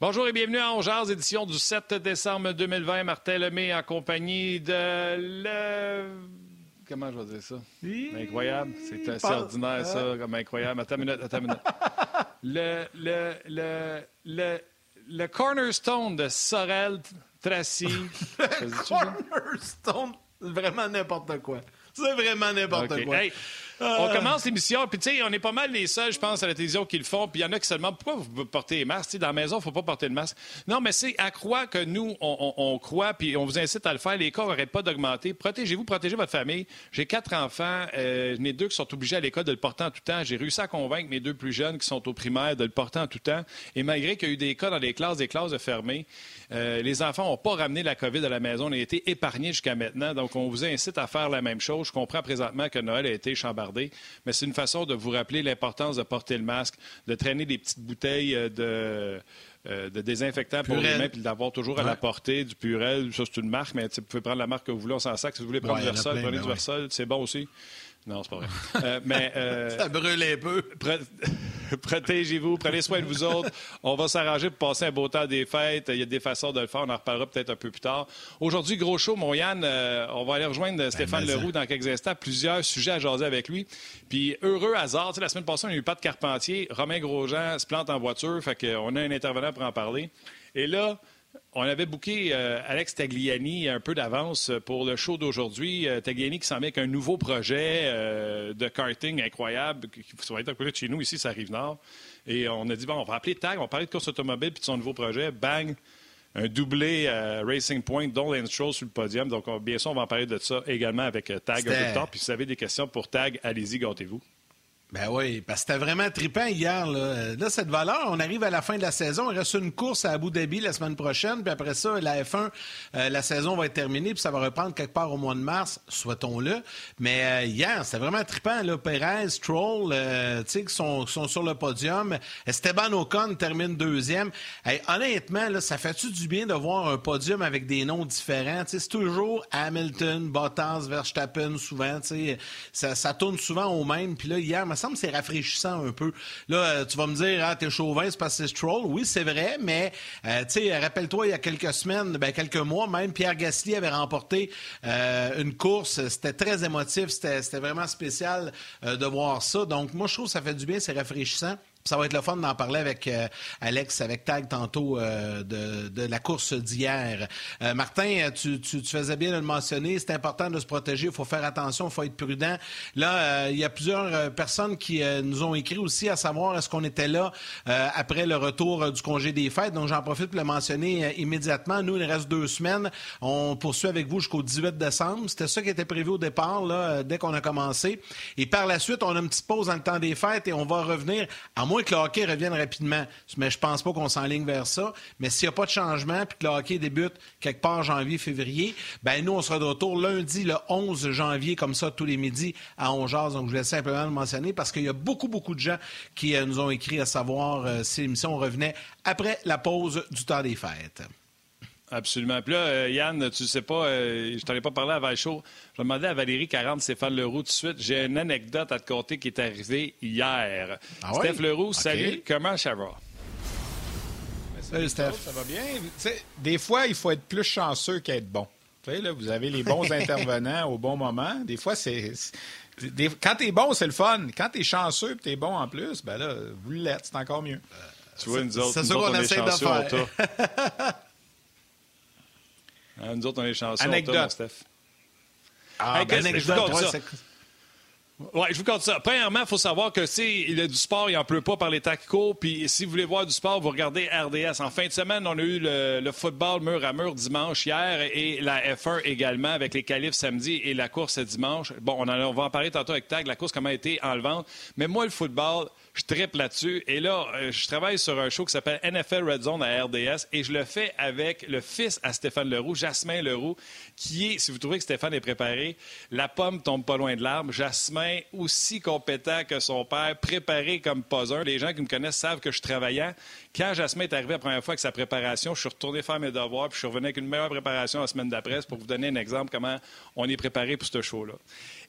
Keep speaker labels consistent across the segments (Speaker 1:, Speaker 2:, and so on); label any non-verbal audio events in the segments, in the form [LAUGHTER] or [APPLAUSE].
Speaker 1: Bonjour et bienvenue à Ongears, édition du 7 décembre 2020. Martin Lemay en compagnie de le... Comment je vais dire ça? Incroyable. C'est assez ordinaire, ça, comme incroyable. Attends une minute, attends une minute. [LAUGHS] Le, le, le, le, le cornerstone de Sorel Tracy. [LAUGHS]
Speaker 2: cornerstone, vraiment n'importe quoi. C'est vraiment n'importe quoi.
Speaker 1: On commence l'émission, puis tu sais, on est pas mal les seuls, je pense, à la télévision qui le font. Puis il y en a qui se demandent pourquoi vous portez les masques? dans la maison, il ne faut pas porter le masque. Non, mais c'est à croire que nous, on, croit, puis on vous incite à le faire. Les cas n'arrêtent pas d'augmenter. Protégez-vous, protégez votre famille. J'ai quatre enfants. Euh, ai deux qui sont obligés à l'école de le porter en tout temps. J'ai réussi à convaincre mes deux plus jeunes qui sont au primaire de le porter en tout temps. Et malgré qu'il y a eu des cas dans les classes, des classes fermées, euh, les enfants n'ont pas ramené la COVID à la maison. On a été épargnés jusqu'à maintenant. Donc, on vous incite à faire la même chose. Je comprends présentement que Noël a été chambardé, mais c'est une façon de vous rappeler l'importance de porter le masque, de traîner des petites bouteilles euh, de. Euh, de désinfectant pour les mains, puis d'avoir toujours à la portée du Purel. Ça, c'est une marque, mais vous pouvez prendre la marque que vous voulez, on s'en sac. Si vous voulez prendre du Versol, prenez du Versol, c'est bon aussi. Non, c'est pas vrai. Euh, mais,
Speaker 2: euh, [LAUGHS] ça brûle un peu. [LAUGHS]
Speaker 1: Protégez-vous, prenez soin de vous autres. On va s'arranger pour passer un beau temps des fêtes. Il y a des façons de le faire. On en reparlera peut-être un peu plus tard. Aujourd'hui, gros show, mon Yann. Euh, on va aller rejoindre ben, Stéphane Leroux dans quelques instants. Plusieurs sujets à jaser avec lui. Puis, heureux hasard, la semaine passée, on a eu pas de Carpentier. Romain Grosjean se plante en voiture. Fait qu'on a un intervenant pour en parler. Et là, on avait booké euh, Alex Tagliani un peu d'avance pour le show d'aujourd'hui. Euh, Tagliani qui s'en met avec un nouveau projet euh, de karting incroyable qui va être à côté de chez nous, ici, ça arrive nord. Et on a dit, bon, on va appeler Tag, on va parler de course automobile puis de son nouveau projet. Bang! Un doublé Racing Point, dont Lance Stroll sur le podium. Donc, bien sûr, on va en parler de ça également avec Tag un peu plus tard. Puis si vous avez des questions pour Tag, allez-y, gâtez-vous.
Speaker 2: Ben oui, parce que c'était vraiment trippant hier. Là. cette valeur, on arrive à la fin de la saison. Il reste une course à Abu Dhabi la semaine prochaine. Puis après ça, la F1, euh, la saison va être terminée. Puis ça va reprendre quelque part au mois de mars, souhaitons-le. Mais euh, hier, c'était vraiment trippant. Là. Perez, Stroll, euh, tu sais, qui sont, sur le podium. Esteban Ocon termine deuxième. honnêtement, ça fait-tu du bien de voir un podium avec des noms différents? C'est toujours Hamilton, Bottas, Verstappen, souvent. Ça, ça tourne souvent au même. Puis là, hier, semble c'est rafraîchissant un peu. Là, euh, tu vas me dire, ah, t'es chauvin, c'est parce que c'est Stroll. Oui, c'est vrai, mais euh, tu sais, rappelle-toi, il y a quelques semaines, ben, quelques mois même, Pierre Gasly avait remporté euh, une course. C'était très émotif, c'était vraiment spécial de voir ça. Donc, moi, je trouve que ça fait du bien, c'est rafraîchissant. Ça va être le fun d'en parler avec euh, Alex, avec Tag tantôt euh, de, la course d'hier. Euh, Martin, tu, faisais bien de le mentionner, c'est important de se protéger, il faut faire attention, il faut être prudent. Là, il y a plusieurs personnes qui nous ont écrit aussi à savoir est-ce qu'on était là après le retour du congé des fêtes. Donc j'en profite pour le mentionner immédiatement. Nous, il reste deux semaines. On poursuit avec vous jusqu'au 18 décembre. C'était ça qui était prévu au départ, là, dès qu'on a commencé. Et par la suite, on a une petite pause dans le temps des fêtes et on va revenir à moins que le hockey revienne rapidement. Mais je pense pas qu'on s'enligne vers ça. Mais s'il n'y a pas de changement puis que le hockey débute quelque part janvier, février, ben nous, on sera de retour lundi, le 11 janvier, comme ça, tous les midis à 11 Donc, je voulais simplement le mentionner parce qu'il y a beaucoup, beaucoup de gens qui euh, nous ont écrit à savoir euh, si l'émission revenait après la pause du temps des fêtes.
Speaker 1: Absolument. Puis là, euh, Yann, tu sais pas, euh, je t'en ai pas parlé avant le show. Je demandais à Valérie 40 Stéphane Leroux tout de suite. J'ai une anecdote à te conter qui est arrivée hier. Ah Steph Leroux, salut. Comment ça va?
Speaker 3: Salut, Steph. Ça va bien? des fois, il faut être plus chanceux qu'être bon. Là, vous avez les bons [LAUGHS] intervenants au bon moment. Des fois, c'est. Des... Quand t'es bon, c'est le fun. Quand t'es chanceux et t'es bon en plus, ben là, vous l'êtes, c'est encore mieux.
Speaker 1: tu vois, nous autres, nous autres on, est chanceux, [LAUGHS] Hein, nous autres, on est chanceux.
Speaker 3: Anecdote.
Speaker 1: Steph. Ah, ben, anecdote, oui, je vous compte ça. Premièrement, il faut savoir que si il y a du sport, il n'en pleut pas par les tacos. Puis si vous voulez voir du sport, vous regardez RDS. En fin de semaine, on a eu le, football mur à mur dimanche hier et la F1 également avec les qualifs samedi et la course dimanche. Bon, on, on va en parler tantôt avec Tag, la course comment a été enlevante. Mais moi, le football, je tripe là-dessus. Et là, euh, je travaille sur un show qui s'appelle NFL Red Zone à RDS et je le fais avec le fils à Stéphane Leroux, Jasmin Leroux, qui est, si vous trouvez que Stéphane est préparé, la pomme tombe pas loin de l'arbre. Jasmin aussi compétent que son père, préparé comme pas un. Les gens qui me connaissent savent que je travaillais. Quand Jasmin est arrivé la première fois avec sa préparation, je suis retourné faire mes devoirs, puis je suis revenu avec une meilleure préparation la semaine d'après pour vous donner un exemple comment on est préparé pour ce show-là.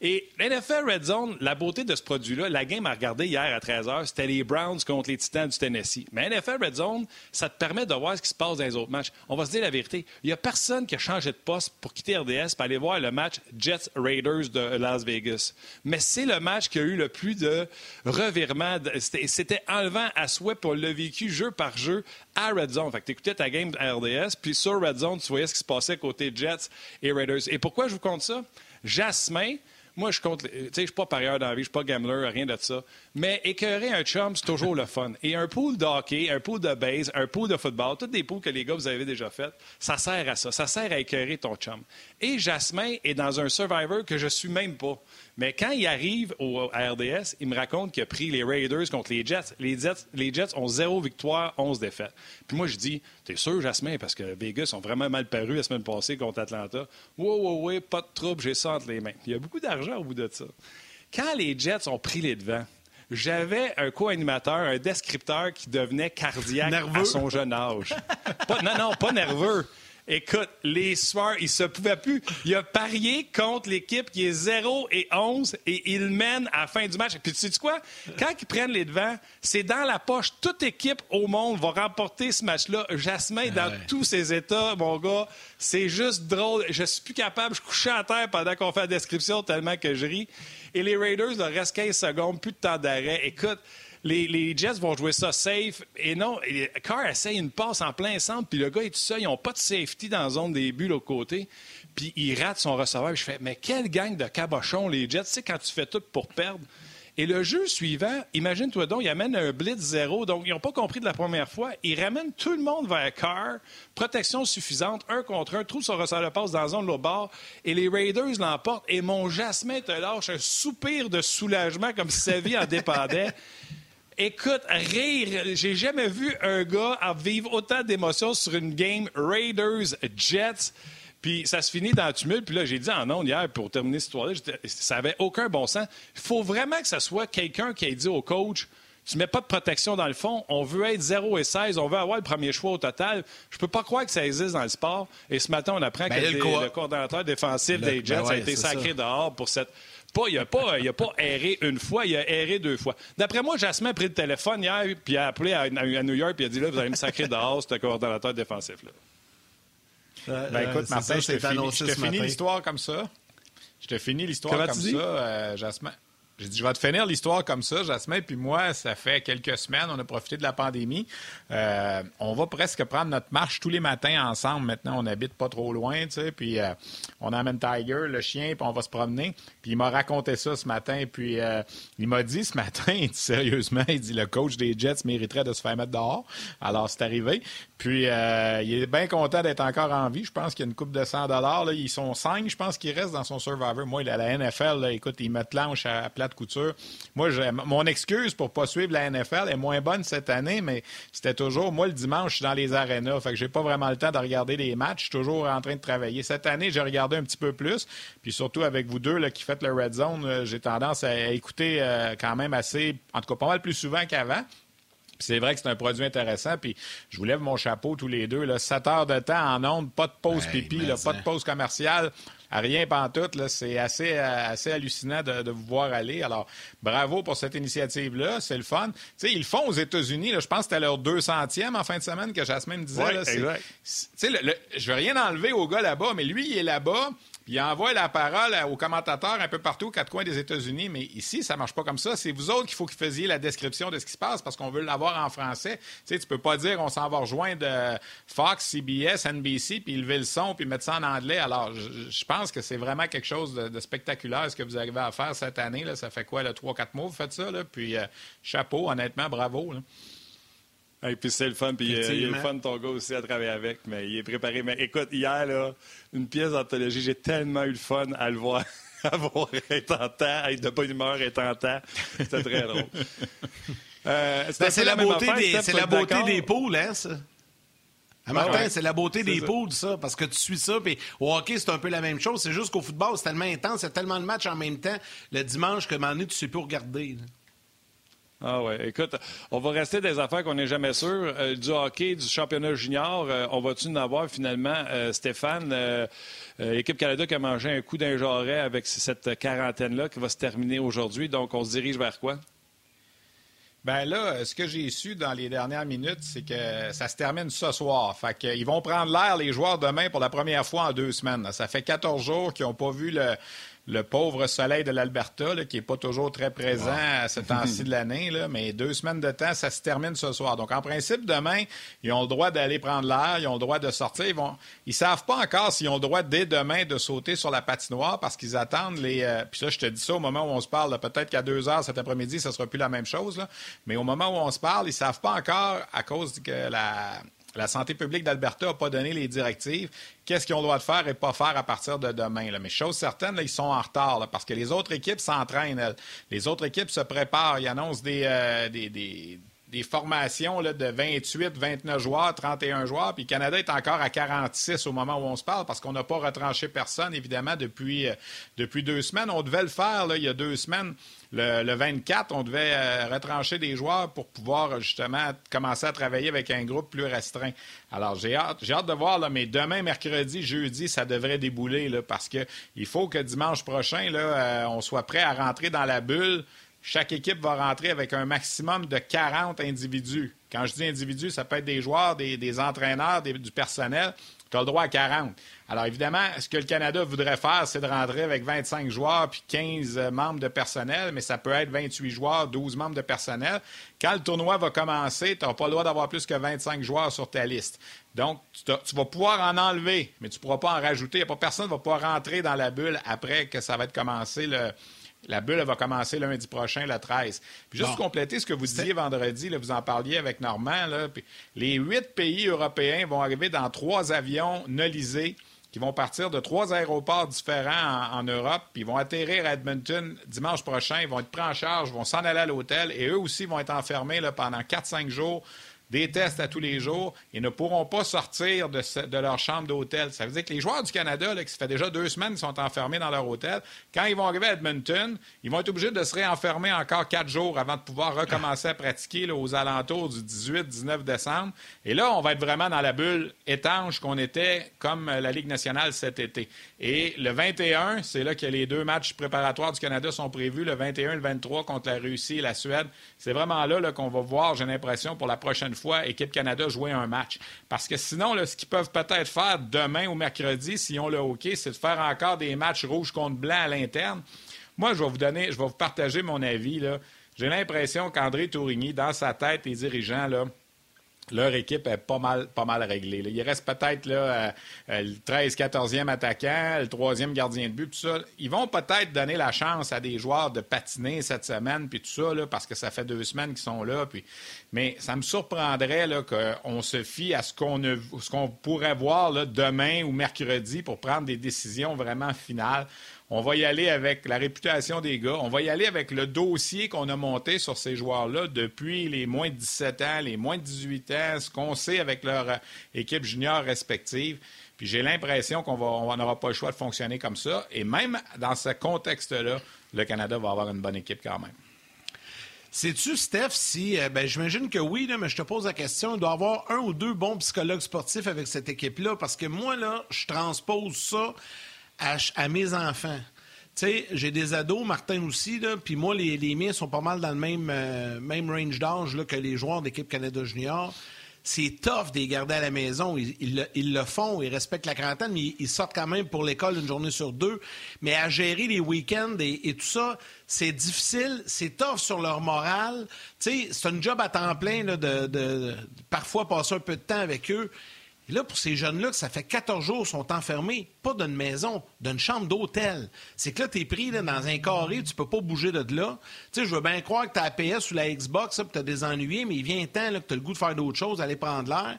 Speaker 1: Et l'NFL Red Zone, la beauté de ce produit-là, la game à regarder hier à 13h, c'était les Browns contre les Titans du Tennessee. Mais NFL Red Zone, ça te permet de voir ce qui se passe dans les autres matchs. On va se dire la vérité. Il n'y a personne qui a changé de poste pour quitter RDS pour aller voir le match Jets Raiders de Las Vegas. Mais c'est le match qui a eu le plus de revirements. C'était enlevant à souhait pour le vécu jeu par jeu à Red Zone. Fait que tu écoutais ta game à RDS, puis sur Red Zone, tu voyais ce qui se passait côté Jets et Raiders. Et pourquoi je vous compte ça? Jasmin, moi, je compte. Tu sais, je suis pas parieur dans la vie, je suis pas gambler, rien de ça. Mais écœurer un chum, c'est toujours le fun. Et un pool de hockey, un pool de base, un pool de football, tous des pools que les gars, vous avez déjà fait, ça sert à ça. Ça sert à écœurer ton chum. Et Jasmin est dans un Survivor que je suis même pas. Mais quand il arrive au, à RDS, il me raconte qu'il a pris les Raiders contre les Jets. Les Jets, les Jets ont zéro victoire, 11 défaites. Puis moi, je dis, t'es sûr, Jasmin, parce que Vegas ont vraiment mal paru la semaine passée contre Atlanta. Oui, oui, oui, pas de trouble, j'ai ça entre les mains. Il y a beaucoup d'argent au bout de ça. Quand les Jets ont pris les devants, j'avais un co-animateur, un descripteur qui devenait cardiaque à son jeune âge. non, non, pas nerveux. Écoute, les soirs, il se pouvait plus. Il a parié contre l'équipe qui est 0 et 11 et il mène à la fin du match. Puis tu sais quoi? Quand ils prennent les devants, c'est dans la poche. Toute équipe au monde va remporter ce match-là. Jasmin, dans tous ses états, mon gars, c'est juste drôle. Je suis plus capable. Je couchais à terre pendant qu'on fait la description tellement que je ris. Et les Raiders, il reste 15 secondes, plus de temps d'arrêt. Écoute, les, Jets vont jouer ça safe. Et non, Carr essaye une passe en plein centre, puis le gars est tout seul. Ils n'ont pas de safety dans la zone des buts l'autre côté. Puis il rate son receveur. Je fais, mais quelle gang de cabochons, les Jets. Tu sais, quand tu fais tout pour perdre. Et le jeu suivant, imagine-toi donc, il amène un blitz zéro. Donc, ils n'ont pas compris de la première fois. Ils ramènent tout le monde vers Carr. Protection suffisante, un contre un, trouve son receveur de passe dans la zone de l'autre bord. Et les Raiders l'emportent. Et mon Jasmin te lâche un soupir de soulagement comme si sa vie en dépendait. [LAUGHS] Écoute, rire, j'ai jamais vu un gars vivre autant d'émotions sur une game Raiders Jets. Puis ça se finit dans le tumulte. Puis là, j'ai dit en ondes hier, pour terminer cette histoire-là, ça n'avait aucun bon sens. Il faut vraiment que ce soit quelqu'un qui ait dit au coach tu mets pas de protection dans le fond. On veut être 0 et 16. On veut avoir le premier choix au total. Je peux pas croire que ça existe dans le sport. Et ce matin, on apprend ben, que le, coordonnateur défensif des Jets ben a été sacré dehors pour cette il n'a pas, pas erré une fois, il a erré deux fois. D'après moi, Jasmin a pris le téléphone hier, puis a appelé à, New York, puis il a dit là, vous allez me sacrer dehors, ce coordonnateur défensif. Là.
Speaker 3: Euh, ben écoute, euh, Martin, je te finis, l'histoire comme ça. Je te finis l'histoire comme ça, euh, Jasmin. J'ai dit, je vais te finir l'histoire comme ça, Jasmin. Puis moi, ça fait quelques semaines, on a profité de la pandémie. Euh, on va presque prendre notre marche tous les matins ensemble. Maintenant, on n'habite pas trop loin, tu sais. Puis euh, on amène Tiger, le chien, puis on va se promener. Puis il m'a raconté ça ce matin. Puis euh, il m'a dit ce matin, [LAUGHS] il dit, sérieusement, il dit, le coach des Jets mériterait de se faire mettre dehors. Alors, c'est arrivé. Puis il est bien content d'être encore en vie. Je pense qu'il y a une coupe de 100 là. Ils sont cinq, je pense, qu'il reste dans son Survivor. Moi, il a la NFL, écoute, il me planche à, à plate couture. Moi, mon excuse pour pas suivre la NFL est moins bonne cette année, mais c'était toujours, moi, le dimanche, je suis dans les arénas, fait que j'ai pas vraiment le temps de regarder les matchs. Je suis toujours en train de travailler. Cette année, j'ai regardé un petit peu plus, puis surtout avec vous deux là, qui faites le Red Zone, euh, j'ai tendance à écouter euh, quand même assez, en tout cas pas mal plus souvent qu'avant. C'est vrai que c'est un produit intéressant. Puis je vous lève mon chapeau tous les deux. Là. 7 heures de temps en ondes, pas de pause pipi, pas de pause commerciale rien pantoute. C'est assez, euh, assez hallucinant de, vous voir aller. Alors, bravo pour cette initiative-là. C'est le fun. ils le font aux États-Unis. Je pense que c'était leur 200e en fin de semaine que Jasmine me disait. là, je veux rien enlever au gars là-bas, mais lui, il est là-bas il envoie la parole aux commentateurs un peu partout aux quatre coins des États-Unis. Mais ici, ça marche pas comme ça. C'est vous autres qu'il faut que vous faisiez la description de ce qui se passe parce qu'on veut l'avoir en français. Tu sais, tu peux pas dire on s'en va rejoindre Fox, CBS, NBC, puis lever le son, puis mettre ça en anglais. Alors, je, pense que c'est vraiment quelque chose de, spectaculaire ce que vous arrivez à faire cette année. Ça fait quoi, trois, quatre mois, vous faites ça? Là? Puis, euh, chapeau, honnêtement, bravo.
Speaker 1: Et puis c'est le fun, puis euh, il est le fun ton gars aussi à travailler avec, mais il est préparé. Mais écoute, hier, là, une pièce d'anthologie, j'ai tellement eu le fun à le voir. [LAUGHS] avoir être en temps, être de bonne humeur, être en temps. C'était très drôle. [LAUGHS]
Speaker 2: Euh, ben, c'est la, beauté des, c'est la beauté des poules, hein, ça? Ah, Martin, c'est la beauté des poules, ça, parce que tu suis ça. Puis au hockey, c'est un peu la même chose. C'est juste qu'au football, c'est tellement intense, il y a tellement de matchs en même temps le dimanche que, maintenant, tu sais plus regarder.
Speaker 1: Ah ouais, écoute, on va rester des affaires qu'on n'est jamais sûr. Euh, du hockey, du championnat junior, euh, on va-tu en avoir finalement, euh, Stéphane, l'équipe Canada qui a mangé un coup d'un avec cette quarantaine-là qui va se terminer aujourd'hui. Donc, on se dirige vers quoi?
Speaker 3: Ben là, ce que j'ai su dans les dernières minutes, c'est que ça se termine ce soir. Fait qu'ils vont prendre l'air, les joueurs, demain pour la première fois en deux semaines. Ça fait 14 jours qu'ils n'ont pas vu le, le pauvre soleil de l'Alberta, qui n'est pas toujours très présent à ce temps-ci de l'année, mais deux semaines de temps, ça se termine ce soir. Donc, en principe, demain, ils ont le droit d'aller prendre l'air, ils ont le droit de sortir. Ils vont, ils savent pas encore s'ils ont le droit dès demain de sauter sur la patinoire parce qu'ils attendent les. Euh, puis ça, je te dis ça au moment où on se parle. Peut-être qu'à deux heures cet après-midi, ça sera plus la même chose. Mais au moment où on se parle, ils savent pas encore à cause que la la santé publique d'Alberta n'a pas donné les directives. Qu'est-ce droit de faire et pas faire à partir de demain? Mais chose certaine, ils sont en retard parce que les autres équipes s'entraînent. Les autres équipes se préparent. Ils annoncent des, euh, formations de 28, 29 joueurs, 31 joueurs. Puis Canada est encore à 46 au moment où on se parle parce qu'on n'a pas retranché personne, évidemment, depuis, euh, depuis deux semaines. On devait le faire il y a deux semaines. Le, 24, on devait euh, retrancher des joueurs pour pouvoir justement commencer à travailler avec un groupe plus restreint. Alors, j'ai hâte, j'ai de voir, mais demain, mercredi, jeudi, ça devrait débouler parce qu'il faut que dimanche prochain, euh, on soit prêt à rentrer dans la bulle. Chaque équipe va rentrer avec un maximum de 40 individus. Quand je dis individus, ça peut être des joueurs, des, entraîneurs, du personnel. Tu as le droit à 40. Alors évidemment, ce que le Canada voudrait faire, c'est de rentrer avec 25 joueurs puis 15 euh, membres de personnel, mais ça peut être 28 joueurs, 12 membres de personnel. Quand le tournoi va commencer, tu n'auras pas le droit d'avoir plus que 25 joueurs sur ta liste. Donc, tu, vas pouvoir en enlever, mais tu ne pourras pas en rajouter. Il a pas personne qui va pouvoir rentrer dans la bulle après que ça va être commencé le, la bulle va commencer lundi prochain, le 13. Puis juste compléter ce que vous disiez vendredi, là, vous en parliez avec Normand, là, les huit pays européens vont arriver dans trois avions nolisés qui vont partir de trois aéroports différents en, Europe, puis ils vont atterrir à Edmonton dimanche prochain, ils vont être pris en charge, vont s'en aller à l'hôtel, et eux aussi vont être enfermés là, pendant 4-5 jours des tests à tous les jours et ne pourront pas sortir de, leur chambre d'hôtel. Ça veut dire que les joueurs du Canada, qui ça fait déjà deux semaines sont enfermés dans leur hôtel, quand ils vont arriver à Edmonton, ils vont être obligés de se réenfermer encore quatre jours avant de pouvoir recommencer à pratiquer aux alentours du 18-19 décembre. Et là, on va être vraiment dans la bulle étanche qu'on était comme la Ligue nationale cet été. Et le 21, c'est là que les deux matchs préparatoires du Canada sont prévus, le 21 et le 23 contre la Russie et la Suède. C'est vraiment là, là qu'on va voir, j'ai l'impression, pour la prochaine fois, Équipe Canada jouer un match. Parce que sinon, ce qu'ils peuvent peut-être faire demain ou mercredi, s'ils ont le hockey, c'est de faire encore des matchs rouge contre blanc à l'interne. Moi, je vais vous donner, je vais vous partager mon avis. J'ai l'impression qu'André Tourigny, dans sa tête, les dirigeants, là, leur équipe est pas mal, pas mal réglée. Il reste peut-être euh, euh, le 13, 14e attaquant, le 3e gardien de but, tout ça. Ils vont peut-être donner la chance à des joueurs de patiner cette semaine, puis tout ça, là, parce que ça fait deux semaines qu'ils sont là. Puis... Mais ça me surprendrait qu'on se fie à ce qu'on, ce qu'on pourrait voir demain ou mercredi pour prendre des décisions vraiment finales. On va y aller avec la réputation des gars. On va y aller avec le dossier qu'on a monté sur ces joueurs-là depuis les moins de 17 ans, les moins de 18 ans, ce qu'on sait avec leur euh, équipe junior respective. Puis j'ai l'impression qu'on n'aura pas le choix de fonctionner comme ça. Et même dans ce contexte-là, le Canada va avoir une bonne équipe quand même.
Speaker 2: Sais-tu, Steph, si. Euh, ben, j'imagine que oui, mais je te pose la question. Il doit y avoir un ou deux bons psychologues sportifs avec cette équipe-là, parce que moi, là, je transpose ça à, mes enfants. Tu j'ai des ados, Martin aussi, puis moi, les, les, miens sont pas mal dans le même, euh, même range d'âge que les joueurs d'équipe Canada Junior. C'est tough de les garder à la maison. Ils, le font, ils respectent la quarantaine, mais ils, sortent quand même pour l'école une journée sur deux. Mais à gérer les week-ends et, tout ça, c'est difficile, c'est tough sur leur morale. C'est un job à temps plein de parfois passer un peu de temps avec eux là, pour ces jeunes-là, ça fait 14 jours sont enfermés, pas d'une maison, d'une chambre d'hôtel. C'est que là, tu es pris dans un carré, tu peux pas bouger de là. Tu sais, je veux bien croire que tu as la PS ou la Xbox, puis tu as des ennuyés, mais il vient un temps là, que tu as le goût de faire d'autres choses, d'aller prendre l'air.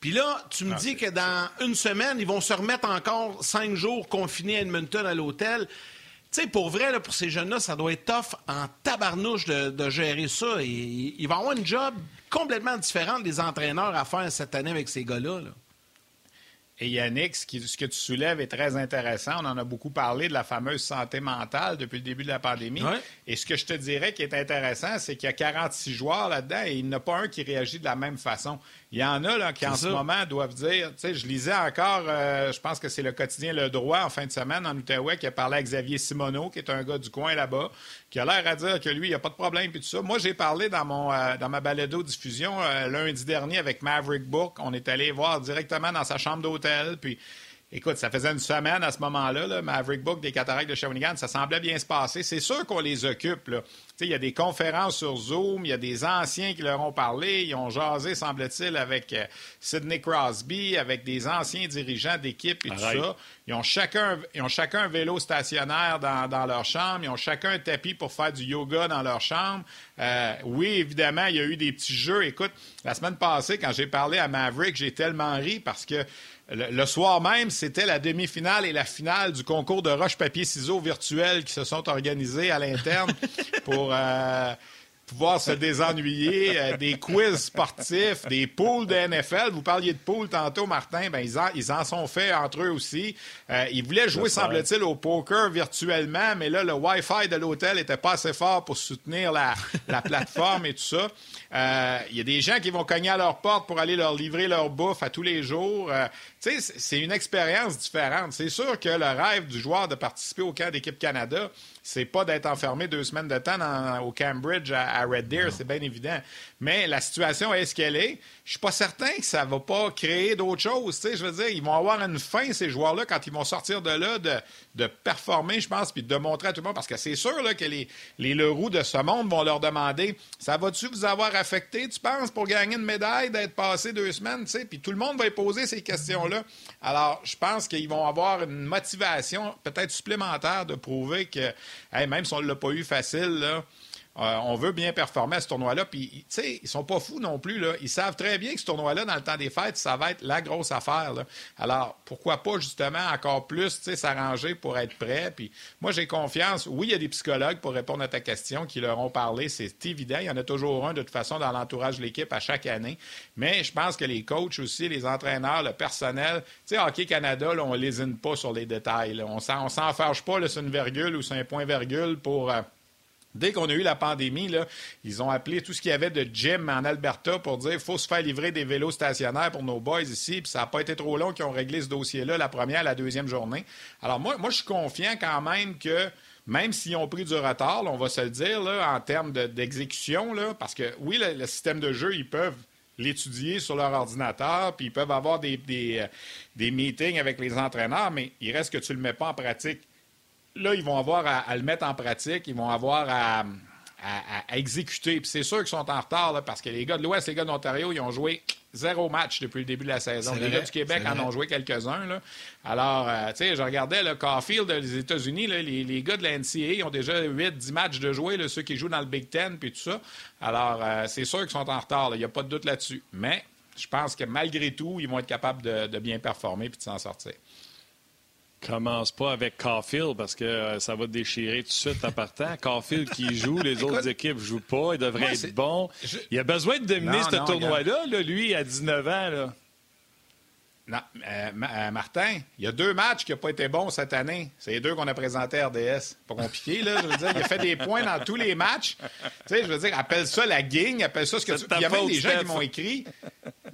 Speaker 2: Puis là, tu me ah, dis que dans une semaine, ils vont se remettre encore cinq jours confinés à Edmonton à l'hôtel. Tu sais, pour vrai, là, pour ces jeunes-là, ça doit être tough en tabarnouche de, gérer ça. Et, ils vont avoir une job complètement différente des entraîneurs à faire cette année avec ces gars-là. là
Speaker 3: Et Yannick, ce, que tu soulèves est très intéressant. On en a beaucoup parlé de la fameuse santé mentale depuis le début de la pandémie. Et ce que je te dirais qui est intéressant, c'est qu'il y a 46 joueurs là-dedans et il n'y en a pas un qui réagit de la même façon. Il y en a là, qui, en ce moment, doivent dire. Tu sais, je lisais encore, euh, je pense que c'est le quotidien Le Droit en fin de semaine en Outaouais qui a parlé à Xavier Simoneau, qui est un gars du coin là-bas, qui a l'air à dire que lui, il n'y a pas de problème et tout ça. Moi, j'ai parlé dans, mon, euh, dans ma balado-diffusion euh, lundi dernier avec Maverick Book. On est allé voir directement dans sa chambre d'hôtel. Puis Écoute, ça faisait une semaine à ce moment-là, Maverick Book des cataractes de Shawinigan, ça semblait bien se passer. C'est sûr qu'on les occupe. Là. Il y a des conférences sur Zoom, il y a des anciens qui leur ont parlé, ils ont jasé, semble-t-il, avec euh, Sidney Crosby, avec des anciens dirigeants d'équipe et tout ça. Ils ont, chacun, ils ont chacun un vélo stationnaire dans, leur chambre, ils ont chacun un tapis pour faire du yoga dans leur chambre. Euh, oui, évidemment, il y a eu des petits jeux. Écoute, la semaine passée, quand j'ai parlé à Maverick, j'ai tellement ri parce que le, soir même, c'était la demi-finale et la finale du concours de roche-papier-ciseaux virtuel qui se sont organisés à l'interne [LAUGHS] pour euh, pouvoir se désennuyer, euh, des quiz sportifs, des poules de NFL. Vous parliez de poules tantôt, Martin. Ben, ils, en, ils en sont faits entre eux aussi. Euh, ils voulaient jouer, semble-t-il, au poker virtuellement, mais là, le Wi-Fi de l'hôtel était pas assez fort pour soutenir la, la plateforme et tout ça. Euh, il y a des gens qui vont cogner à leur porte pour aller leur livrer leur bouffe à tous les jours. tu sais, c'est une expérience différente. C'est sûr que le rêve du joueur de participer au camp d'équipe Canada, c'est pas d'être enfermé deux semaines de temps au Cambridge à, Red Deer, c'est bien évident. Mais la situation est ce qu'elle est. Je suis pas certain que ça va pas créer d'autres choses. Je veux dire, ils vont avoir une fin, ces joueurs-là, quand ils vont sortir de là, de, performer, je pense, puis de montrer à tout le monde. Parce que c'est sûr là, que les, les Leroux de ce monde vont leur demander Ça va-tu vous avoir affecté, tu penses, pour gagner une médaille, d'être passé deux semaines? Puis tout le monde va y poser ces questions-là. Alors, je pense qu'ils vont avoir une motivation peut-être supplémentaire de prouver que même si on ne l'a pas eu facile, là, euh, on veut bien performer à ce tournoi-là. Puis, tu sais, ils sont pas fous non plus. Là. Ils savent très bien que ce tournoi-là, dans le temps des fêtes, ça va être la grosse affaire. Alors, pourquoi pas, justement, encore plus, s'arranger pour être prêt. Puis, moi, j'ai confiance. Oui, il y a des psychologues pour répondre à ta question qui leur ont parlé. C'est évident. Il y en a toujours un, de toute façon, dans l'entourage de l'équipe à chaque année. Mais je pense que les coachs aussi, les entraîneurs, le personnel, tu sais, Hockey Canada, là, on lésine pas sur les détails. On ne s'enfarge pas sur une virgule ou sur un point-virgule pour. Euh, Dès qu'on a eu la pandémie, ils ont appelé tout ce qu'il y avait de gym en Alberta pour dire faut se faire livrer des vélos stationnaires pour nos boys ici. Puis ça n'a pas été trop long qu'ils ont réglé ce dossier-là la première, la deuxième journée. Alors moi, je suis confiant quand même que même s'ils ont pris du retard, on va se le dire, en termes d'exécution, parce que oui, le, système de jeu, ils peuvent l'étudier sur leur ordinateur, puis ils peuvent avoir des, des, euh, des meetings avec les entraîneurs, mais il reste que tu ne le mets pas en pratique là, ils vont avoir à, le mettre en pratique, ils vont avoir à, exécuter. Puis c'est sûr qu'ils sont en retard parce que les gars de l'Ouest, les gars de l'Ontario, ils ont joué zéro match depuis le début de la saison. Les gars du Québec en ont joué quelques-uns. Alors, euh, tu sais, je regardais le Caulfield des États-Unis, les, gars de la NCAA ont déjà 8-10 matchs de jouer, ceux qui jouent dans le Big Ten puis tout ça. Alors, euh, c'est sûr qu'ils sont en retard, il n'y a pas de doute là-dessus. Mais je pense que malgré tout, ils vont être capables de, de bien performer puis de s'en sortir.
Speaker 1: Commence pas avec Caulfield parce que euh, ça va déchirer tout de suite en partant. Caulfield qui joue, les autres équipes jouent pas. Il devrait être bon. Il a besoin de dominer ce tournoi-là, lui, à 19 ans. Là.
Speaker 3: Non, euh, euh, Martin, il y a deux matchs qui n'ont pas été bons cette année. C'est les deux qu'on a présentés à RDS. Pas compliqué, là. Je veux dire, il a fait des points dans tous les matchs. Tu sais, je veux dire, appelle ça la gang, appelle ça ce que tu. Il y a même des gens qui m'ont écrit.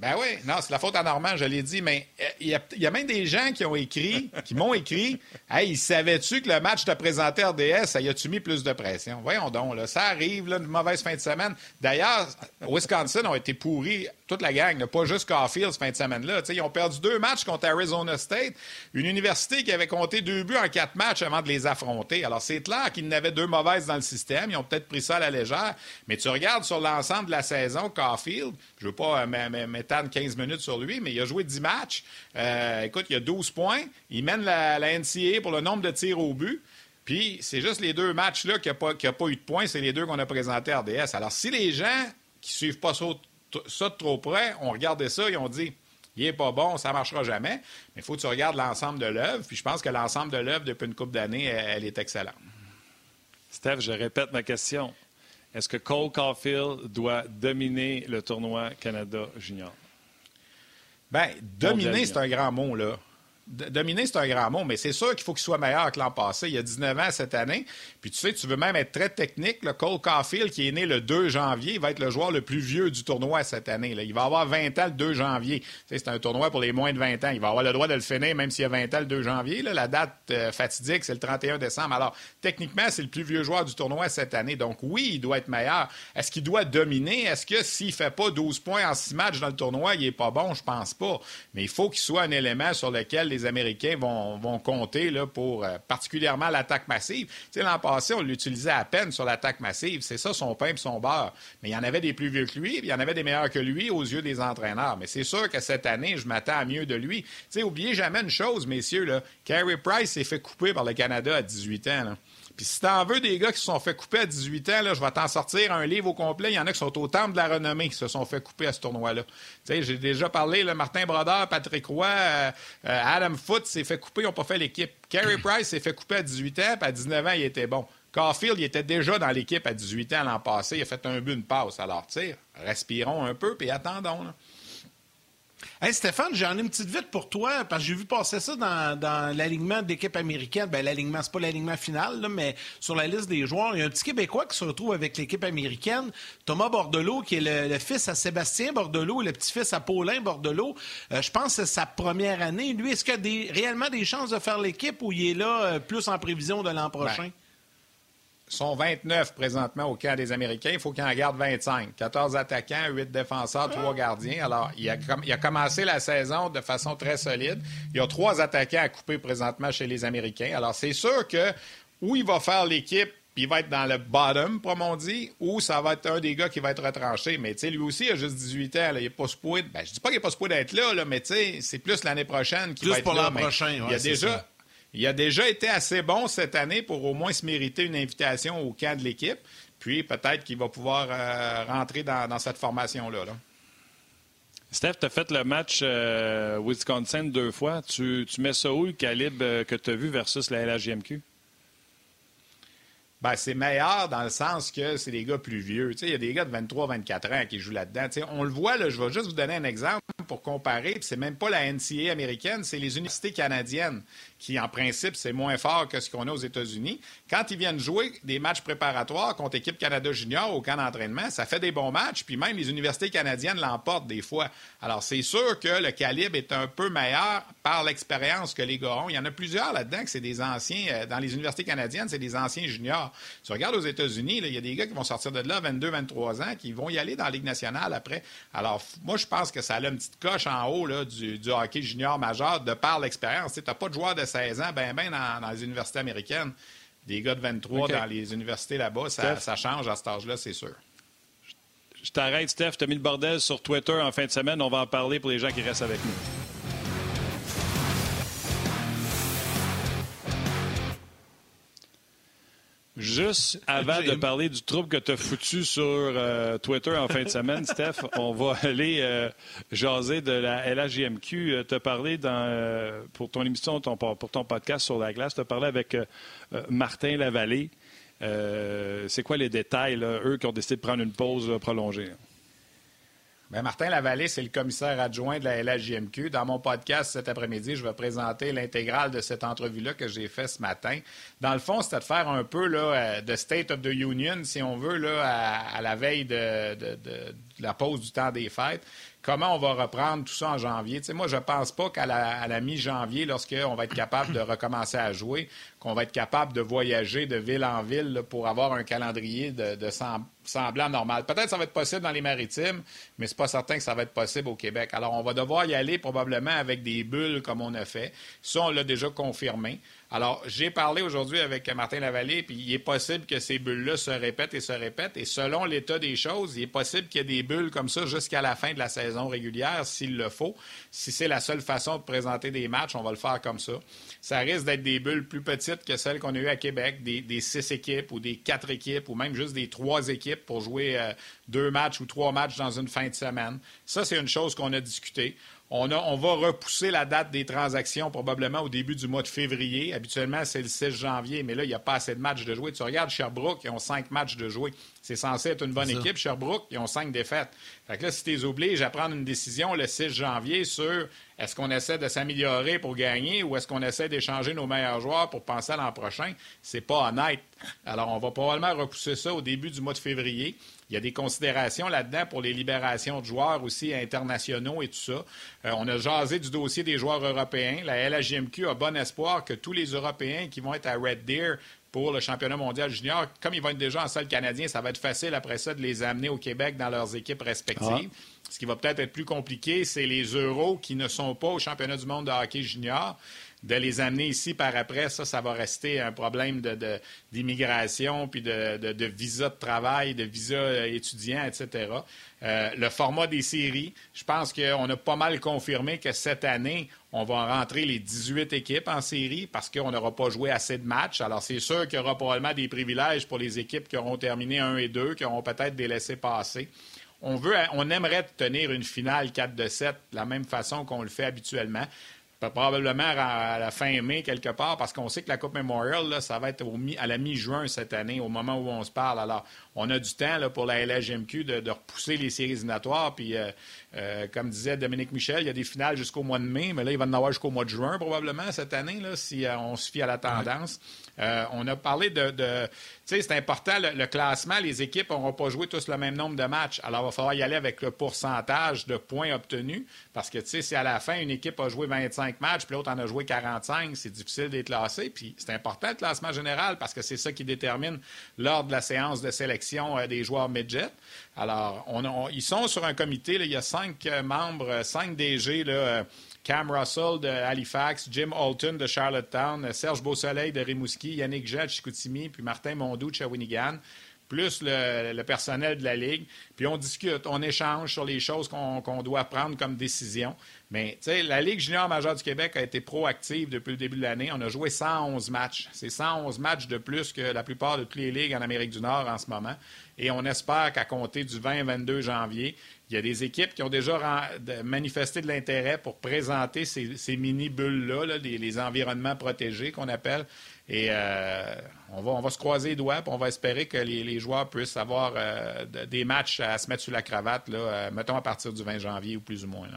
Speaker 3: Ben oui, non, c'est la faute à Normand, je l'ai dit, mais euh, il y, a, même des gens qui ont écrit, qui m'ont écrit Hey, savais-tu que le match t'a présenté à RDS, ça y a-tu mis plus de pression? Voyons donc, là, ça arrive, une mauvaise fin de semaine. D'ailleurs, Wisconsin ont été pourris, toute la gang, pas juste Caulfield cette fin de semaine-là. Ils ont perdu deux matchs contre Arizona State, une université qui avait compté deux buts en quatre matchs avant de les affronter. Alors, c'est clair qu'ils n'avaient deux mauvaises dans le système. Ils ont peut-être pris ça à la légère. Mais tu regardes sur l'ensemble de la saison, Caulfield, je veux pas euh, m'étendre 15 minutes sur lui, mais il a joué 10 matchs. Euh, écoute, il a 12 points. Il mène la, NCA pour le nombre de tirs au but. Puis, c'est juste les deux matchs-là qui n'ont pas, eu de points. C'est les deux qu'on a présentés à RDS. Alors, si les gens qui suivent pas ça, de trop près ont regardé ça et ont dit il n'est pas bon, ça ne marchera jamais. Mais il faut que tu regardes l'ensemble de l'œuvre. Puis je pense que l'ensemble de l'œuvre, depuis une couple d'années, elle, est excellente.
Speaker 1: Steph, je répète ma question. Est-ce que Cole Caulfield doit dominer le tournoi Canada Junior?
Speaker 3: Bien, dominer, c'est un grand mot, là dominer, c'est un grand mot, mais c'est sûr qu'il faut qu'il soit meilleur que l'an passé. Il y a 19 ans cette année. Puis tu sais, tu veux même être très technique. Le Cole Caulfield, qui est né le 2 janvier, va être le joueur le plus vieux du tournoi cette année. Là. Il va avoir 20 ans le 2 janvier. c'est un tournoi pour les moins de 20 ans. Il va avoir le droit de le finir même s'il y a 20 ans le 2 janvier. La date euh, fatidique, c'est le 31 décembre. Alors, techniquement, c'est le plus vieux joueur du tournoi cette année. Donc oui, il doit être meilleur. Est-ce qu'il doit dominer? Est-ce que s'il ne fait pas 12 points en 6 matchs dans le tournoi, il n'est pas bon? Je pense pas. Mais il faut qu'il soit un élément sur lequel les Américains vont, compter là, pour euh, particulièrement l'attaque massive. L'an passé, on l'utilisait à peine sur l'attaque massive. C'est ça son pain et son beurre. Mais il y en avait des plus vieux que lui, il y en avait des meilleurs que lui aux yeux des entraîneurs. Mais c'est sûr que cette année, je m'attends à mieux de lui. sais, oubliez jamais une chose, messieurs. Là. Carey Price s'est fait couper par le Canada à 18 ans. Puis si t'en veux des gars qui se sont fait couper à 18 ans, là, je vais t'en sortir un livre au complet. Il y en a qui sont au temple de la renommée qui se sont fait couper à ce tournoi-là. J'ai déjà parlé, là, Martin Brodeur, Patrick Roy, euh, euh, Adam Foote s'est fait couper, ils n'ont pas fait l'équipe. Carey [CLEARS THROAT] Price s'est fait couper à 18 ans, puis à 19 ans, il était bon. Caulfield, il était déjà dans l'équipe à 18 ans l'an passé. Il a fait un but, une passe. Alors, tu respirons un peu, puis attendons. Là.
Speaker 2: Hey Stéphane, j'en ai une petite vite pour toi, parce que j'ai vu passer ça dans, l'alignement d'équipe américaine. Ben, l'alignement, c'est pas l'alignement final, mais sur la liste des joueurs, il y a un petit Québécois qui se retrouve avec l'équipe américaine, Thomas Bordelot, qui est le, fils à Sébastien Bordelot et le petit-fils à Paulin Bordelot. Euh, je pense que c'est sa première année. Lui, est-ce qu'il a réellement des chances de faire l'équipe ou il est là euh, plus en prévision de l'an prochain?
Speaker 3: Ben, sont 29 présentement au camp des Américains. Il faut qu'il en garde 25. 14 attaquants, 8 défenseurs, 3 gardiens. Alors, il a, il a commencé la saison de façon très solide. Il y a trois attaquants à couper présentement chez les Américains. Alors, c'est sûr que où il va faire l'équipe, puis il va être dans le bottom, comme on dit, ou ça va être un des gars qui va être retranché. Mais tu sais, lui aussi, il a juste 18 ans. il n'est pas supposé... Ben, je dis pas qu'il n'est pas supposé d'être là, là mais tu sais, c'est plus l'année prochaine qu'il va être
Speaker 2: pour
Speaker 3: l'an
Speaker 2: prochain,
Speaker 3: Il y a déjà... Il a déjà été assez bon cette année pour au moins se mériter une invitation au camp de l'équipe. Puis peut-être qu'il va pouvoir euh, rentrer dans, cette formation-là.
Speaker 1: Steph, tu as fait le match euh, Wisconsin deux fois. Tu, mets ça où, le calibre euh, que tu as vu versus la LHJMQ?
Speaker 3: Ben, c'est meilleur dans le sens que c'est des gars plus vieux. Il y a des gars de 23-24 ans qui jouent là-dedans. on le voit, là, je vais juste vous donner un exemple pour comparer. C'est même pas la NCA américaine, c'est les universités canadiennes qui, en principe, c'est moins fort que ce qu'on a aux États-Unis. Quand ils viennent jouer des matchs préparatoires contre l'équipe Canada Junior au camp d'entraînement, ça fait des bons matchs, puis même les universités canadiennes l'emportent des fois. Alors, c'est sûr que le calibre est un peu meilleur par l'expérience que les gars ont. Il y en a plusieurs là-dedans que c'est des anciens, euh, dans les universités canadiennes, c'est des anciens juniors. Si tu regardes aux États-Unis, il y a des gars qui vont sortir de là 22, 23 ans, qui vont y aller dans la Ligue nationale après. Alors, moi, je pense que ça a une petite coche en haut là, du, hockey junior majeur de par l'expérience. Tu n'as pas de joueurs de 16 ans, ben, ben, dans, les universités américaines. Des gars de 23 dans les universités là-bas, ça, change à cet âge-là, c'est sûr.
Speaker 1: Je t'arrête, Steph. Tu as mis le bordel sur Twitter en fin de semaine. On va en parler pour les gens qui restent avec nous. Juste avant de parler du trouble que tu as foutu sur euh, Twitter en fin de semaine, Steph, [LAUGHS] on va aller euh, jaser de la LHJMQ. Euh, tu as parlé dans, pour ton émission, pour ton podcast sur la glace, tu as parlé avec Martin Lavallée. C'est quoi les détails, eux qui ont décidé de prendre une pause prolongée?
Speaker 3: Bien, Martin Lavallée, c'est le commissaire adjoint de la LHJMQ. Dans mon podcast cet après-midi, je vais présenter l'intégrale de cette entrevue-là que j'ai faite ce matin. Dans le fond, c'était de faire un peu là, euh, de State of the Union, si on veut, là, à, la veille de, la pause du temps des fêtes comment on va reprendre tout ça en janvier? Moi, je ne pense pas qu'à la, mi-janvier, lorsqu'on va être capable de recommencer à jouer, qu'on va être capable de voyager de ville en ville pour avoir un calendrier de, de, semblant normal. Peut-être que ça va être possible dans les maritimes, mais c'est pas certain que ça va être possible au Québec. Alors, on va devoir y aller probablement avec des bulles comme on a fait. Ça, on l'a déjà confirmé. Alors, j'ai parlé aujourd'hui avec Martin Lavallée, puis il est possible que ces bulles-là se répètent et se répètent. Et selon l'état des choses, il est possible qu'il y ait des bulles comme ça jusqu'à la fin de la saison régulière, s'il le faut. Si c'est la seule façon de présenter des matchs, on va le faire comme ça. Ça risque d'être des bulles plus petites que celles qu'on a eues à Québec, des, six équipes ou des quatre équipes ou même juste des trois équipes pour jouer euh, deux matchs ou trois matchs dans une fin de semaine. Ça, c'est une chose qu'on a discutée. On, a, on va repousser la date des transactions probablement au début du mois de février. Habituellement, c'est le 16 janvier, mais là, il n'y a pas assez de matchs de jouer. Tu regardes Sherbrooke, ils ont cinq matchs de jouer. C'est censé être une bonne équipe. Sherbrooke, ils ont cinq défaites. Fait que là, si tu les obliges à prendre une décision le 6 janvier sur est-ce qu'on essaie de s'améliorer pour gagner ou est-ce qu'on essaie d'échanger nos meilleurs joueurs pour penser à l'an prochain, c'est pas honnête. Alors, on va probablement repousser ça au début du mois de février. Il y a des considérations là-dedans pour les libérations de joueurs aussi internationaux et tout ça. Euh, on a jasé du dossier des joueurs européens. La LHJMQ a bon espoir que tous les Européens qui vont être à Red Deer pour le championnat mondial junior, comme ils vont être déjà en sol canadien, ça va être facile après ça de les amener au Québec dans leurs équipes respectives. Ah. Ce qui va peut-être être plus compliqué, c'est les euros qui ne sont pas au championnat du monde de hockey junior de les amener ici par après, ça, ça va rester un problème d'immigration, de, puis de, visa de travail, de visa étudiant, etc. Euh, le format des séries, je pense qu'on a pas mal confirmé que cette année, on va rentrer les 18 équipes en série parce qu'on n'aura pas joué assez de matchs. Alors, c'est sûr qu'il y aura probablement des privilèges pour les équipes qui auront terminé 1 et 2, qui auront peut-être des laissés passer. On, veut, on aimerait tenir une finale 4 de 7 de la même façon qu'on le fait habituellement probablement à la fin mai quelque part, parce qu'on sait que la Coupe Memorial, ça va être à la mi-juin cette année, au moment où on se parle. Alors, on a du temps pour la LHMQ de, repousser les séries éliminatoires. Puis, euh, euh, comme disait Dominique Michel, il y a des finales jusqu'au mois de mai, mais là, il va en avoir jusqu'au mois de juin probablement cette année, là, si euh, on se fie à la tendance. on a parlé de. tu sais, c'est important, le, classement, les équipes n'auront pas joué tous le même nombre de matchs. Alors, il va falloir y aller avec le pourcentage de points obtenus, parce que, tu sais, si à la fin, une équipe a joué 25 matchs, puis l'autre en a joué 45, c'est difficile d'être classé. Puis, c'est important le classement général, parce que c'est ça qui détermine lors de la séance de sélection euh, des joueurs midget. Alors, ils sont sur un comité. il y a cinq euh, membres, euh, cinq DG. Cam Russell de Halifax, Jim Holton de Charlottetown, Serge Beausoleil de Rimouski, Yannick Jett de Chicoutimi, puis Martin Mondou de Shawinigan plus le, personnel de la Ligue. Puis on discute, on échange sur les choses qu'on doit prendre comme décision. Mais la Ligue junior majeure du Québec a été proactive depuis le début de l'année. On a joué 111 matchs. C'est 111 matchs de plus que la plupart de toutes les ligues en Amérique du Nord en ce moment. Et on espère qu'à compter du 20-22 janvier, il y a des équipes qui ont déjà manifesté de l'intérêt pour présenter ces, mini-bulles-là, les, environnements protégés qu'on appelle. Et euh, on, va, on va se croiser les doigts, puis on va espérer que les, joueurs puissent avoir euh, des matchs à se mettre sur la cravate, euh, mettons à partir du 20 janvier ou plus ou moins.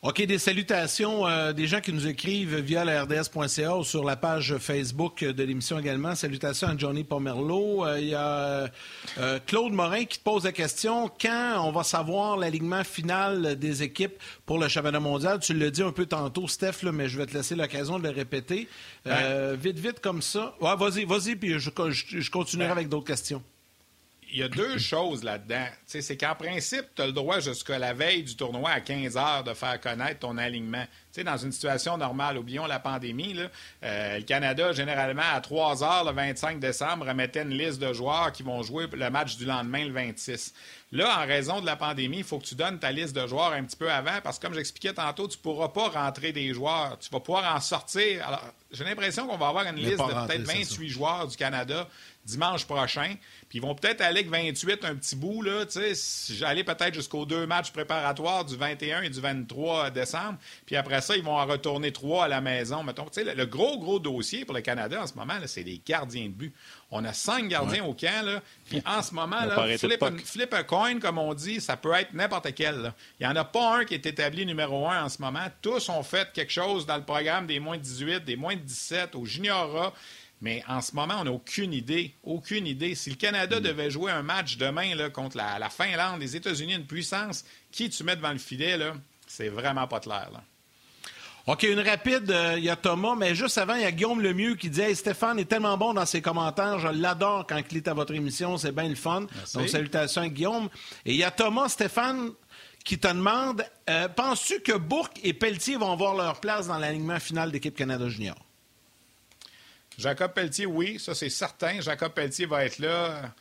Speaker 2: OK, des salutations euh, des gens qui nous écrivent via la RDS.ca ou sur la page Facebook de l'émission également. Salutations à Johnny Pomerleau. Euh, il y a euh, Claude Morin qui te pose la question quand on va savoir l'alignement final des équipes pour le championnat mondial? Tu l'as dit un peu tantôt, Steph, mais je vais te laisser l'occasion de le répéter. Vite, vite comme ça. Ouais, vas-y, vas-y, puis je, je continuerai avec d'autres questions
Speaker 3: il y a deux [CLEARS THROAT] choses là-dedans. C'est qu'en principe, tu as le droit jusqu'à la veille du tournoi à 15 heures de faire connaître ton alignement. dans une situation normale, oublions la pandémie, euh, le Canada, généralement, à 3 heures le 25 décembre, remettait une liste de joueurs qui vont jouer le match du lendemain, le 26. Là, en raison de la pandémie, il faut que tu donnes ta liste de joueurs un petit peu avant parce que, comme j'expliquais tantôt, tu ne pourras pas rentrer des joueurs. Tu vas pouvoir en sortir. Alors, j'ai l'impression qu'on va avoir une liste de peut-être 28 joueurs du Canada dimanche prochain. Puis ils vont peut-être aller avec 28 un petit bout, là, tu sais, j'allais peut-être jusqu'aux deux matchs préparatoires du 21 et du 23 décembre. Puis après ça, ils vont en retourner trois à la maison, mettons. Tu sais, le, gros, gros dossier pour le Canada en ce moment, c'est les gardiens de but. On a cinq gardiens au camp, là. Puis en ce moment, là, flip, a, coin, comme on dit, ça peut être n'importe quel. Il n'y en a pas un qui est établi numéro un en ce moment. Tous ont fait quelque chose dans le programme des moins de 18, des moins de 17, au juniora. Mais en ce moment, on n'a aucune idée. Aucune idée. Si le Canada mm. devait jouer un match demain là, contre la, Finlande, les États-Unis, une puissance, qui tu mets devant le filet, là, c'est vraiment pas clair. Là.
Speaker 2: OK, une rapide, euh, il y a Thomas, mais juste avant, il y a Guillaume Lemieux qui dit Stéphane est tellement bon dans ses commentaires, je l'adore quand il est à votre émission, c'est bien le fun. Donc, salutations à Guillaume. Et il y a Thomas, Stéphane, qui te demande euh, Penses-tu que Bourque et Pelletier vont avoir leur place dans l'alignement final d'équipe Canada Junior?
Speaker 3: Jacob Pelletier, oui, ça c'est certain. Jacob Pelletier va être là.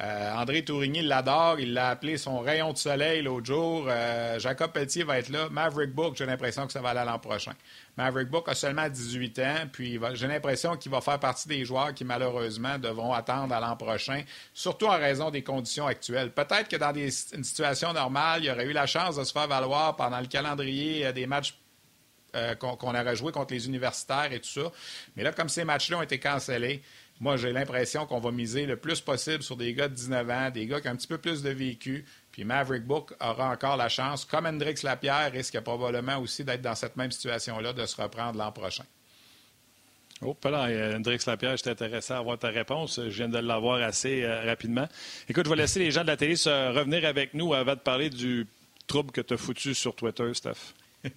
Speaker 3: Euh, André Tourigny l'adore. Il l'a appelé son rayon de soleil l'autre jour. Euh, Jacob Pelletier va être là. Maverick Book, j'ai l'impression que ça va aller l'an prochain. Maverick Book a seulement 18 ans, puis j'ai l'impression qu'il va faire partie des joueurs qui, malheureusement, devront attendre à l'an prochain, surtout en raison des conditions actuelles. Peut-être que dans une situation normale, il aurait eu la chance de se faire valoir pendant le calendrier euh, des matchs qu'on aurait joué contre les universitaires et tout ça. Mais là, comme ces matchs-là ont été cancellés, moi, j'ai l'impression qu'on va miser le plus possible sur des gars de 19 ans, des gars qui ont un petit peu plus de vécu. Puis Maverick Book aura encore la chance, comme Hendrix Lapierre risque probablement aussi d'être dans cette même situation-là, de se reprendre l'an prochain.
Speaker 1: Oh, là, Hendrix Lapierre, j'étais intéressé à avoir ta réponse. Je viens de l'avoir assez euh, rapidement. Écoute, je vais laisser les gens de la télé se revenir avec nous avant de parler du trouble que tu as foutu sur Twitter, Steph. [LAUGHS]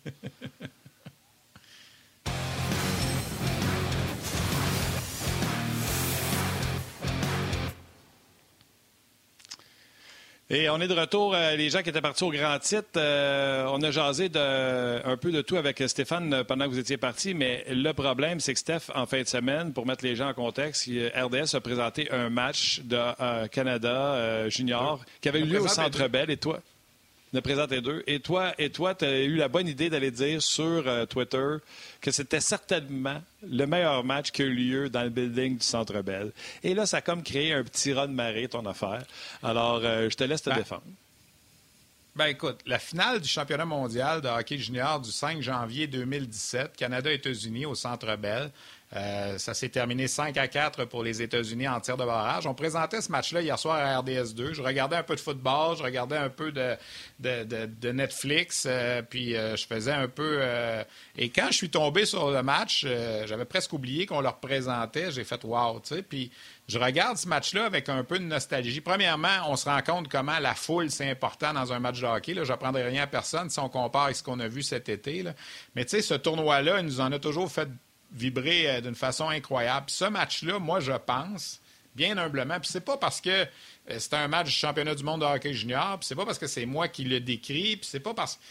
Speaker 1: Et on est de retour, euh, les gens qui étaient partis au grand titre. Euh, on a jasé de, un peu de tout avec Stéphane pendant que vous étiez parti, mais le problème, c'est que Steph, en fin de semaine, pour mettre les gens en contexte, RDS a présenté un match de euh, Canada junior qui avait eu lieu au Centre Bell. Et toi? De présenter deux. Et toi, et toi, tu as eu la bonne idée d'aller dire sur euh, Twitter que c'était certainement le meilleur match qui a eu lieu dans le building du Centre Bell. Et là, ça a comme créé un petit raz de marée, ton affaire. Alors, euh, je te laisse te ben, défendre.
Speaker 3: Ben écoute, la finale du championnat mondial de hockey junior du 5 janvier 2017, Canada-États-Unis au Centre Bell, euh, ça s'est terminé 5 à 4 pour les États-Unis en tir de barrage. On présentait ce match-là hier soir à RDS 2. Je regardais un peu de football, je regardais un peu de, Netflix, euh, puis euh, je faisais un peu. Et quand je suis tombé sur le match, j'avais presque oublié qu'on le représentait. J'ai fait wow, tu sais. Puis je regarde ce match-là avec un peu de nostalgie. Premièrement, on se rend compte comment la foule, c'est important dans un match de hockey. Je n'apprendrai rien à personne si on compare avec ce qu'on a vu cet été. Mais tu sais, ce tournoi-là, il nous en a toujours fait vibrer euh, d'une façon incroyable. ce match-là, moi, je pense, bien humblement, puis c'est pas parce que euh, c'est un match du championnat du monde de hockey junior, puis c'est pas parce que c'est moi qui le décris, puis c'est pas parce que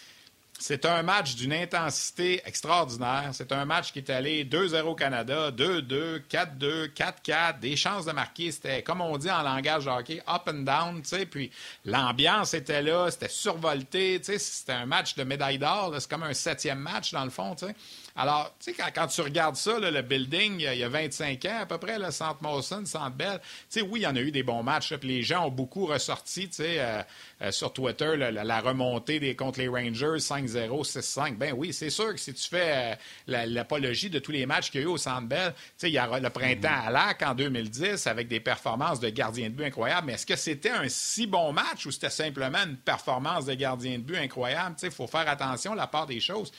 Speaker 3: c'est un match d'une intensité extraordinaire. C'est un match qui est allé 2-0 Canada, 2-2, 4-2, 4-4, des chances de marquer. C'était, comme on dit en langage de hockey, up and down, tu sais. Puis l'ambiance était là, c'était survolté, tu sais. C'était un match de médaille d'or, c'est comme un septième match dans le fond, tu sais. Alors, tu sais, quand, tu regardes ça, le building, il y a 25 ans à peu près, le Centre Mawson, Centre Bell, tu sais, oui, il y en a eu des bons matchs, puis les gens ont beaucoup ressorti, tu sais, euh, euh, sur Twitter, la, remontée des, contre les Rangers, 5-0, 6-5. Ben oui, c'est sûr que si tu fais euh, l'apologie de tous les matchs qu'il y a eu au Centre Bell, tu sais, il y a le printemps à l'AC en 2010 avec des performances de gardien de but incroyables, mais est-ce que c'était un si bon match ou c'était simplement une performance de gardien de but incroyable? Tu sais, il faut faire attention à la part des choses.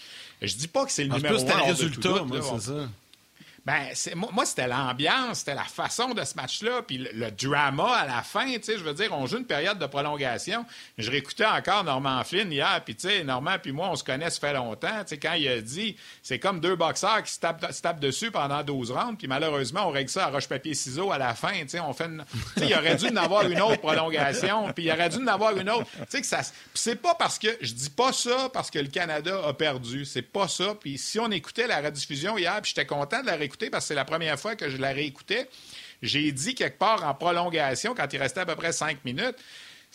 Speaker 3: Je dis pas que c'est le numéro un.
Speaker 2: le résultat, c'est ça.
Speaker 3: Ben, moi, c'était l'ambiance, c'était la façon de ce match-là, puis le, drama à la fin, tu sais, je veux dire, on joue une période de prolongation. Je réécoutais encore Norman Flynn hier, puis tu sais, Norman puis moi, on se connaît, ça fait longtemps, tu sais, quand il a dit, c'est comme deux boxeurs qui se tapent, dessus pendant 12 rounds, puis malheureusement, on règle ça à roche-papier-ciseaux à la fin, tu sais, on fait une... Tu sais, il aurait dû en avoir une autre prolongation, [LAUGHS] puis il aurait dû en avoir une autre. Tu sais, que ça... c'est pas parce que... Je dis pas ça parce que le Canada a perdu, c'est pas ça, puis si on écoutait la rediffusion hier, puis j'étais content de la réécouter, parce que c'est la première fois que je la réécoutais. J'ai dit quelque part en prolongation, quand il restait à peu près cinq minutes,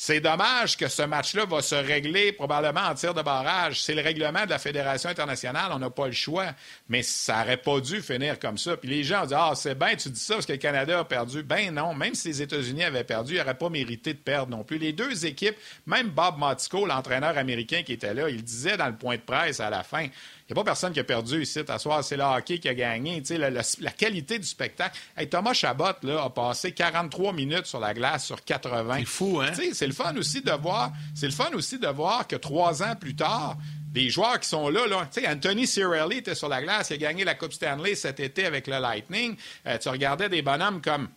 Speaker 3: c'est dommage que ce match-là va se régler probablement en tir de barrage. C'est le règlement de la Fédération internationale, on n'a pas le choix. Mais ça n'aurait pas dû finir comme ça. Puis les gens ont dit Ah, c'est bien, tu dis ça parce que le Canada a perdu. Ben non, même si les États-Unis avaient perdu, ils n'auraient pas mérité de perdre non plus. Les deux équipes, même Bob Motico, l'entraîneur américain qui était là, il disait dans le point de presse à la fin n'y a pas personne qui a perdu ici. À soir, c'est le hockey qui a gagné. La, la, qualité du spectacle. Thomas Chabot là, a passé 43 minutes sur la glace sur 80.
Speaker 2: C'est fou, hein?
Speaker 3: C'est le fun aussi de voir. C'est le fun aussi de voir que trois ans plus tard, des joueurs qui sont là, là Anthony Cirelli était sur la glace, il a gagné la Coupe Stanley cet été avec le Lightning. Euh, tu regardais des bonhommes comme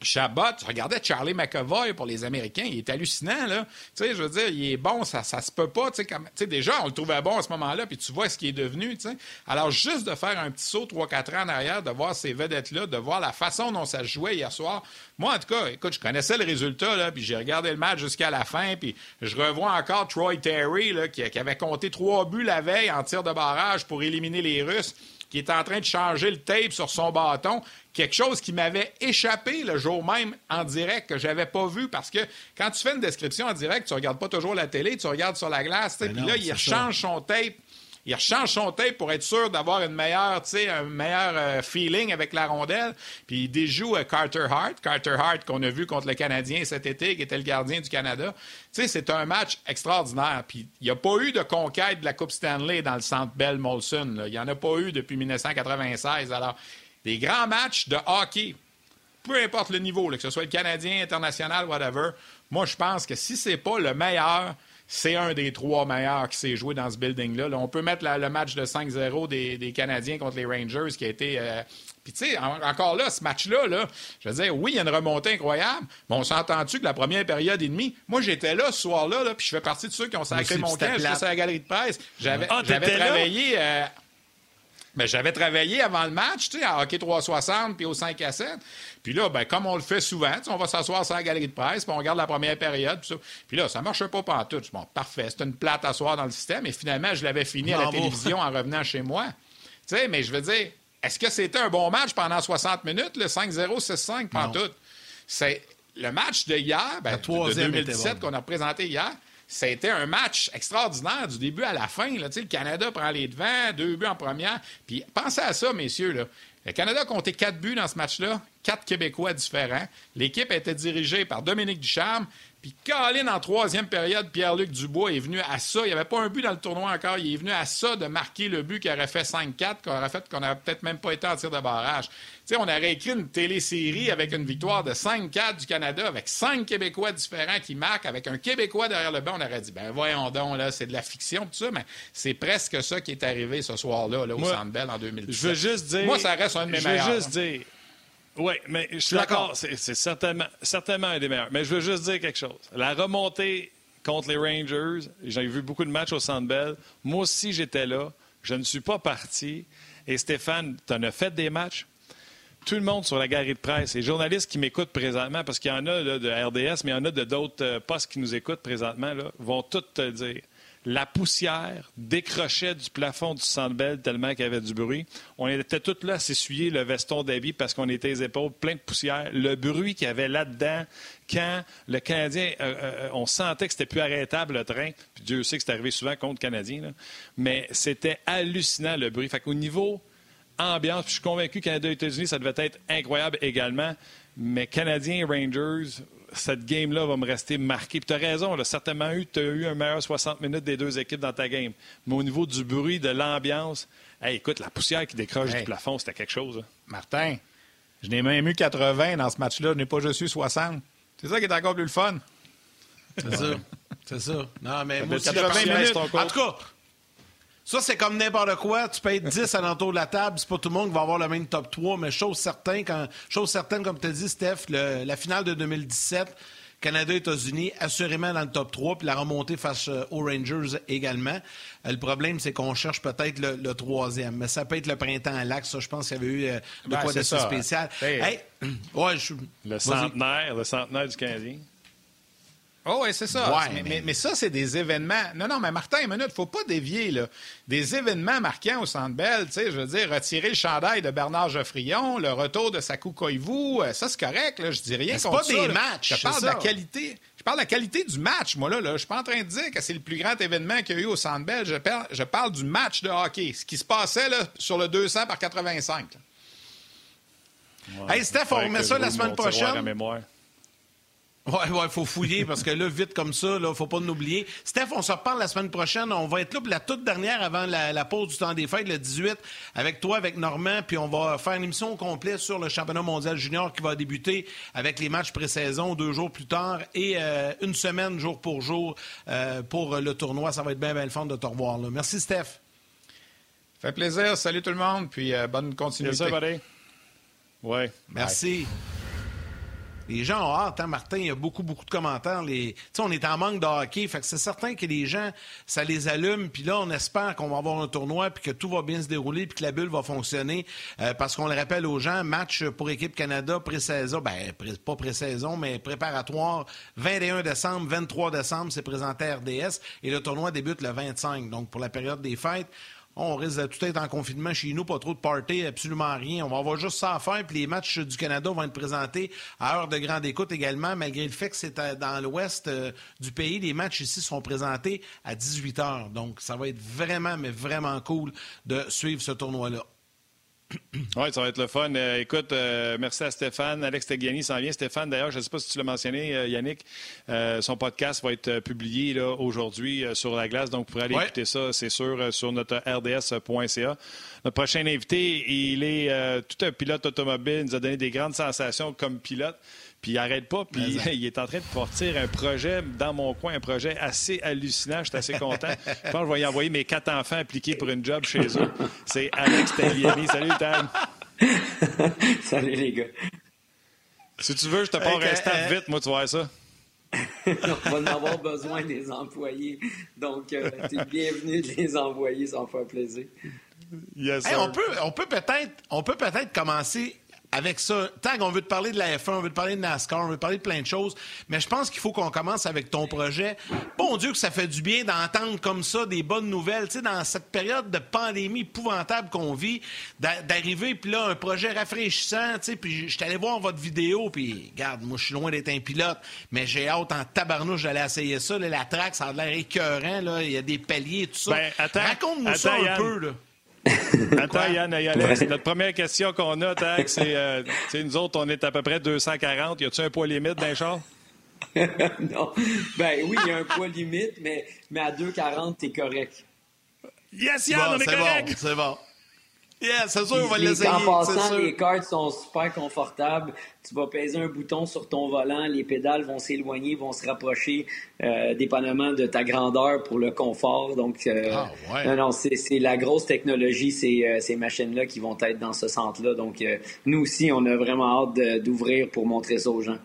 Speaker 3: Chabot, tu regardais Charlie McAvoy pour les Américains, il est hallucinant, là. Tu sais, je veux dire, il est bon, ça, ça se peut pas, tu sais, déjà, on le trouvait bon à ce moment-là, puis tu vois ce qu'il est devenu, tu sais. Alors, juste de faire un petit saut 3-4 ans en arrière, de voir ces vedettes-là, de voir la façon dont ça jouait hier soir. Moi, en tout cas, écoute, je connaissais le résultat, là, puis j'ai regardé le match jusqu'à la fin, puis je revois encore Troy Terry, là, qui, qui avait compté trois buts la veille en tir de barrage pour éliminer les Russes. qui est en train de changer le tape sur son bâton. Quelque chose qui m'avait échappé le jour même en direct, que j'avais pas vu, parce que quand tu fais une description en direct, tu regardes pas toujours la télé, tu regardes sur la glace, puis là, il change son tape il rechange son tape pour être sûr d'avoir une meilleure, un meilleur euh, feeling avec la rondelle. Puis il déjoue euh, Carter Hart. Carter Hart qu'on a vu contre le Canadien cet été, qui était le gardien du Canada. c'est un match extraordinaire. Puis il n'y a pas eu de conquête de la Coupe Stanley dans le centre Bell Molson. Il n'y en a pas eu depuis 1996. Alors, des grands matchs de hockey, peu importe le niveau, que ce soit le Canadien, international, whatever. Moi, je pense que si c'est pas le meilleur, c'est un des trois meilleurs qui s'est joué dans ce building-là. on peut mettre le match de 5-0 des, Canadiens contre les Rangers qui a été. Euh, puis, tu sais, encore là, ce match-là, là, je veux dire, oui, il y a une remontée incroyable, mais on s'entend-tu que la première période et demie, moi, j'étais là ce soir-là, là, puis je fais partie de ceux qui ont sacré mon camp, je à la galerie de presse. J'avais ah, travaillé. Euh, ben, j'avais travaillé avant le match, tu sais, à hockey 360 puis au 5 à 7. Puis là, ben, comme on le fait souvent, on va s'asseoir sur la galerie de presse, puis on regarde la première période. Puis, ça. puis là, ça marchait pas tout. Bon, parfait, c'était une plate à soir dans le système. Et finalement, je l'avais fini à la télévision en revenant chez moi. Tu sais, mais je veux dire, est-ce que c'était un bon match pendant 60 minutes, le 5-0, 6-5, pas tout? C'est le match de hier, ben, de 2017 qu'on a présenté hier, été un match extraordinaire du début à la fin. Là. Le Canada prend les devants, deux buts en première. Puis pensez à ça, messieurs. Là. Le Canada a compté quatre buts dans ce match-là, quatre Québécois différents. L'équipe était dirigée par Dominique Ducharme. Puis Colin, en troisième période, Pierre-Luc Dubois est venu à ça. Il n'y avait pas un but dans le tournoi encore. Il est venu à ça de marquer le but qui aurait fait 5-4, qui aurait fait qu'on n'aurait peut-être même pas été en tir de barrage. On aurait écrit une télésérie avec une victoire de 5-4 du Canada, avec cinq Québécois différents qui marquent, avec un Québécois derrière le banc. On aurait dit, ben voyons donc, là, c'est de la fiction, tout ça, mais c'est presque ça qui est arrivé ce soir-là, là, au Centre en 2017.
Speaker 1: Je veux juste dire...
Speaker 3: Moi, ça reste un de mes meilleurs.
Speaker 1: Je veux juste dire... Oui, mais je suis d'accord. C'est certainement, certainement un des meilleurs. Mais je veux juste dire quelque chose. La remontée contre les Rangers, j'ai vu beaucoup de matchs au Centre Bell. Moi aussi, j'étais là. Je ne suis pas parti. Et Stéphane, tu en as fait des matchs? Tout le monde sur la galerie de presse, les journalistes qui m'écoutent présentement, parce qu'il y en a de RDS, mais il y en a de d'autres euh, postes qui nous écoutent présentement, là, vont tout te dire la poussière décrochait du plafond du Centre Bell tellement qu'il y avait du bruit. On était tous là à s'essuyer le veston d'habit parce qu'on était les épaules plein de poussière. Le bruit qu'il y avait là-dedans, quand le Canadien, euh, euh, on sentait que c'était plus arrêtable le train. Puis Dieu sait que c'est arrivé souvent contre Canadien. Mais c'était hallucinant le bruit. Fait niveau ambiance, je suis convaincu que Canada-États-Unis, ça devait être incroyable également. Mais Canadiens Rangers, cette game-là va me rester marquée. tu as raison, là, certainement eu, tu as eu un meilleur 60 minutes des deux équipes dans ta game. Mais au niveau du bruit, de l'ambiance, écoute, la poussière qui décroche du plafond, c'était quelque chose. Hein.
Speaker 3: Martin, je n'ai même eu 80 dans ce match-là, je n'ai pas juste eu 60. C'est ça qui est encore plus le fun.
Speaker 2: C'est ça. C'est ça. Non, mais moi 80 minutes. En tout cas, ça, c'est comme n'importe quoi. Tu peux être [LAUGHS] 10 à l'entour de la table. C'est pas tout le monde qui va avoir le même top 3, mais chose certaine, quand, chose certaine comme tu as dit, Steph, la finale de 2017, Canada-États-Unis, assurément dans le top 3, puis la remontée face euh, aux Rangers également. Euh, le problème, c'est qu'on cherche peut-être le, troisième. Mais ça peut être le printemps à l'axe. Ça, je pense qu'il y avait eu euh, de ben, quoi de spécial.
Speaker 1: Hey, [CLEARS THROAT] ouais, je... Le centenaire, le centenaire du Canadien.
Speaker 3: Oh, oui, c'est ça. mais, ça, c'est des événements. Non, non, mais Martin, une minute, faut pas dévier, là. Des événements marquants au Centre Bell, tu sais, je veux dire, retirer le chandail de Bernard Geoffrion, le retour de Sakou Koivu, euh, ça, c'est correct, là. Je dis rien contre
Speaker 2: ça. C'est pas des matchs.
Speaker 3: Je parle de la qualité. Je parle de la qualité du match, moi, là. là. Je suis pas en train de dire que c'est le plus grand événement qu'il y a eu au Centre Bell. Je parle, je parle du match de hockey. Ce qui se passait, là, sur le 200 par 85.
Speaker 2: hey, Steph, on remet ça la semaine prochaine. Oui, il faut fouiller parce que là, vite comme ça, il ne faut pas nous oublier. Steph, on se reparle la semaine prochaine. On va être là pour la toute dernière avant la, pause du temps des fêtes, le 18, avec toi, avec Normand, puis on va faire une émission complète sur le championnat mondial junior qui va débuter avec les matchs pré-saison deux jours plus tard et euh, une semaine jour pour jour euh, pour le tournoi. Ça va être bien, bien le fun de te revoir. Là. Merci, Steph.
Speaker 3: Fait plaisir. Salut tout le monde, puis euh, bonne continuité.
Speaker 1: Merci, Oui.
Speaker 2: Merci. Les gens ont hâte, hein, Martin? Il y a beaucoup, beaucoup de commentaires. Les... on est en manque de hockey. Fait que c'est certain que les gens, ça les allume. Puis là, on espère qu'on va avoir un tournoi puis que tout va bien se dérouler puis que la bulle va fonctionner. Euh, parce qu'on le rappelle aux gens, match pour équipe Canada pré-saison, ben, pas pré-saison, mais préparatoire, 21 décembre, 23 décembre, c'est présenté à RDS. Et le tournoi débute le 25. Donc, pour la période des fêtes, on risque de tout être en confinement chez nous, pas trop de party, absolument rien. On va avoir juste ça à faire, puis les matchs du Canada vont être présentés à heure de grande écoute également, malgré le fait que c'est euh, dans l'ouest euh, du pays. Les matchs ici sont présentés à 18 heures. Donc, ça va être vraiment, mais vraiment cool de suivre ce tournoi-là.
Speaker 1: Oui, ça va être le fun. Euh, écoute, euh, merci à Stéphane. Alex Tegiani s'en vient. Stéphane, d'ailleurs, je ne sais pas si tu l'as mentionné, euh, Yannick, son podcast va être publié aujourd'hui sur la glace. Donc, vous pourrez aller écouter ça, c'est sûr, sur notre rds.ca. Notre prochain invité, il est tout un pilote automobile. Il nous a donné des grandes sensations comme pilote. Puis il n'arrête pas, puis [LAUGHS] il est en train de porter un projet dans mon coin, un projet assez hallucinant. Je suis assez content. [LAUGHS] Je pense que je vais y envoyer mes quatre enfants appliqués pour une job chez eux. C'est Alex Tagliani. Salut, Tag. [LAUGHS]
Speaker 4: Salut, les gars.
Speaker 1: Si tu veux, je te pars un staff vite, moi, tu vois ça.
Speaker 4: on va en avoir besoin des employés. Donc, euh, tu es bienvenu de les envoyer, ça va faire plaisir.
Speaker 2: Yes, on peut, on peut peut-être, on peut peut-être commencer avec ça, Tag, on veut te parler de la F1, on veut te parler de NASCAR, on veut te parler de plein de choses, mais je pense qu'il faut qu'on commence avec ton projet. Bon Dieu que ça fait du bien d'entendre comme ça des bonnes nouvelles, tu sais, dans cette période de pandémie épouvantable qu'on vit, d'arriver, puis là, un projet rafraîchissant, tu sais, puis je suis allé voir votre vidéo, puis regarde, moi, je suis loin d'être un pilote, mais j'ai hâte en tabarnouche d'aller essayer ça, la track, ça a l'air écœurant, là, il y a des paliers, tout ça. Ben, Raconte-nous ça un peu, là.
Speaker 1: Attends, Yann, Notre première question qu'on a, Tag, c'est euh, nous autres, on est à peu près 240. Y a-tu un poids limite dans
Speaker 4: les [LAUGHS] non. Ben oui, il y a un poids limite, mais, mais à 240, t'es correct.
Speaker 1: Yes, Yann, on est, correct.
Speaker 2: c'est bon. Yeah, c'est sûr, on va l'essayer.
Speaker 4: En passant, les cartes sont super confortables. Tu vas peser un bouton sur ton volant, les pédales vont s'éloigner, vont se rapprocher euh, dépendamment de ta grandeur pour le confort. Donc, euh, ah, ouais. non, non, c'est la grosse technologie, ces, euh, ces machines-là qui vont être dans ce centre-là. Donc, euh, nous aussi, on a vraiment hâte d'ouvrir pour montrer ça aux gens.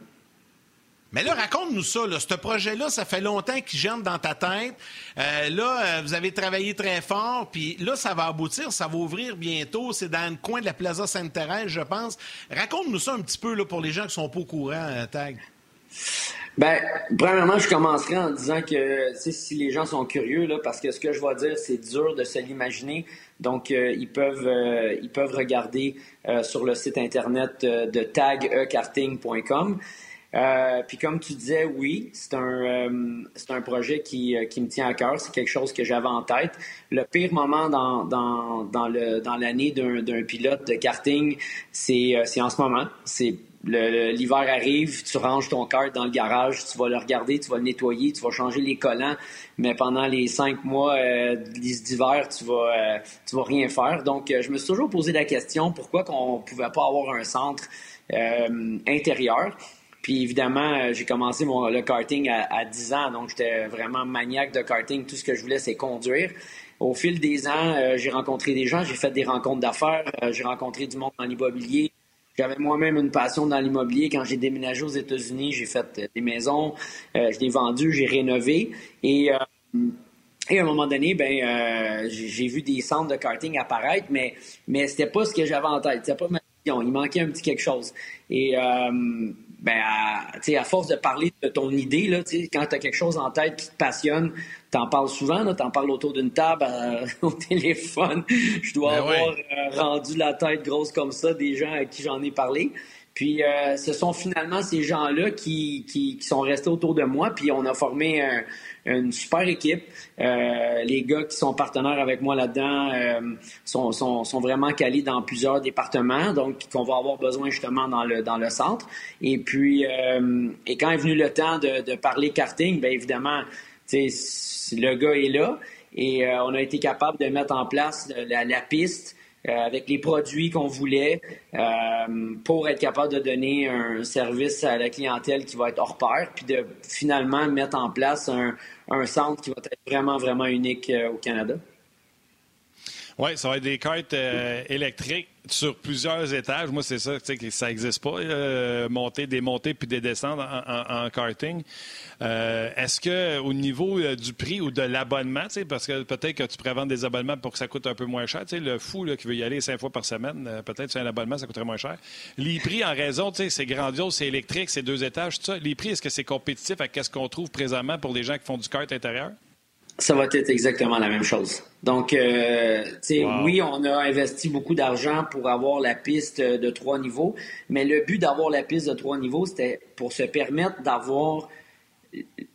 Speaker 2: Mais là, raconte-nous ça. Ce projet-là, ça fait longtemps qu'il gêne dans ta tête. Euh, là, euh, vous avez travaillé très fort, puis là, ça va aboutir, ça va ouvrir bientôt. C'est dans le coin de la Plaza Sainte-Thérèse, je pense. Raconte-nous ça un petit peu là, pour les gens qui sont pas au courant, euh, Tag.
Speaker 4: Ben, premièrement, je commencerai en disant que si les gens sont curieux, là, parce que ce que je vais dire, c'est dur de se l'imaginer. Donc, ils peuvent ils peuvent regarder sur le site internet de tagekarting.com. Euh, puis comme tu disais, oui, c'est un, euh, un projet qui, euh, qui me tient à cœur. C'est quelque chose que j'avais en tête. Le pire moment dans, dans, dans, le, dans l'année d'un, pilote de karting, c'est, c'est en ce moment. C'est l'hiver arrive, tu ranges ton kart dans le garage, tu vas le regarder, tu vas le nettoyer, tu vas changer les collants, mais pendant les cinq mois d'hiver, tu vas tu vas rien faire. Donc, je me suis toujours posé la question pourquoi qu'on pouvait pas avoir un centre intérieur. Puis évidemment, euh, j'ai commencé mon, le karting à, 10 ans, donc j'étais vraiment maniaque de karting. Tout ce que je voulais, c'est conduire. Au fil des ans, euh, j'ai rencontré des gens, j'ai fait des rencontres d'affaires, euh, j'ai rencontré du monde dans l'immobilier. J'avais moi-même une passion dans l'immobilier. Quand j'ai déménagé aux États-Unis, j'ai fait des maisons, je les vendues, j'ai rénové. Et, et à un moment donné, ben, j'ai vu des centres de karting apparaître, mais, mais c'était pas ce que j'avais en tête. C'était pas ma vision. Il manquait un petit quelque chose. Et ben, à, à force de parler de ton idée, là, quand tu as quelque chose en tête qui te passionne, tu en parles souvent, tu en parles autour d'une table, euh, [LAUGHS] au téléphone. Je dois ben avoir euh, rendu la tête grosse comme ça des gens à qui j'en ai parlé. Puis euh, ce sont finalement ces gens-là qui, qui, qui, sont restés autour de moi, puis on a formé une super équipe. Euh, les gars qui sont partenaires avec moi là-dedans euh, sont, sont, sont, vraiment calés dans plusieurs départements, donc qu'on va avoir besoin justement dans le, dans le centre. Et puis, euh, et quand est venu le temps de, de parler karting, bien évidemment, le gars est là et on a été capable de mettre en place la, la piste euh, avec les produits qu'on voulait euh, pour être capable de donner un service à la clientèle qui va être hors pair, puis de finalement mettre en place un, un centre qui va être vraiment, vraiment unique euh, au Canada.
Speaker 1: Oui, ça va être des cartes électriques sur plusieurs étages. Moi, c'est ça, tu sais, ça n'existe pas, euh, monter, démonter puis des descendre en, karting. Euh, est-ce que au niveau euh, du prix ou de l'abonnement, parce que peut-être que tu pourrais des abonnements pour que ça coûte un peu moins cher, le fou qui veut y aller cinq fois par semaine, peut-être c'est un abonnement, ça coûterait moins cher. Les prix, en raison, c'est grandiose, c'est électrique, c'est deux étages, tout ça. Les prix, est-ce que c'est compétitif avec ce qu'on trouve présentement pour les gens qui font du kart intérieur?
Speaker 4: Ça va être exactement la même chose. Donc, euh, oui, on a investi beaucoup d'argent pour avoir la piste de trois niveaux, mais le but d'avoir la piste de trois niveaux, c'était pour se permettre d'avoir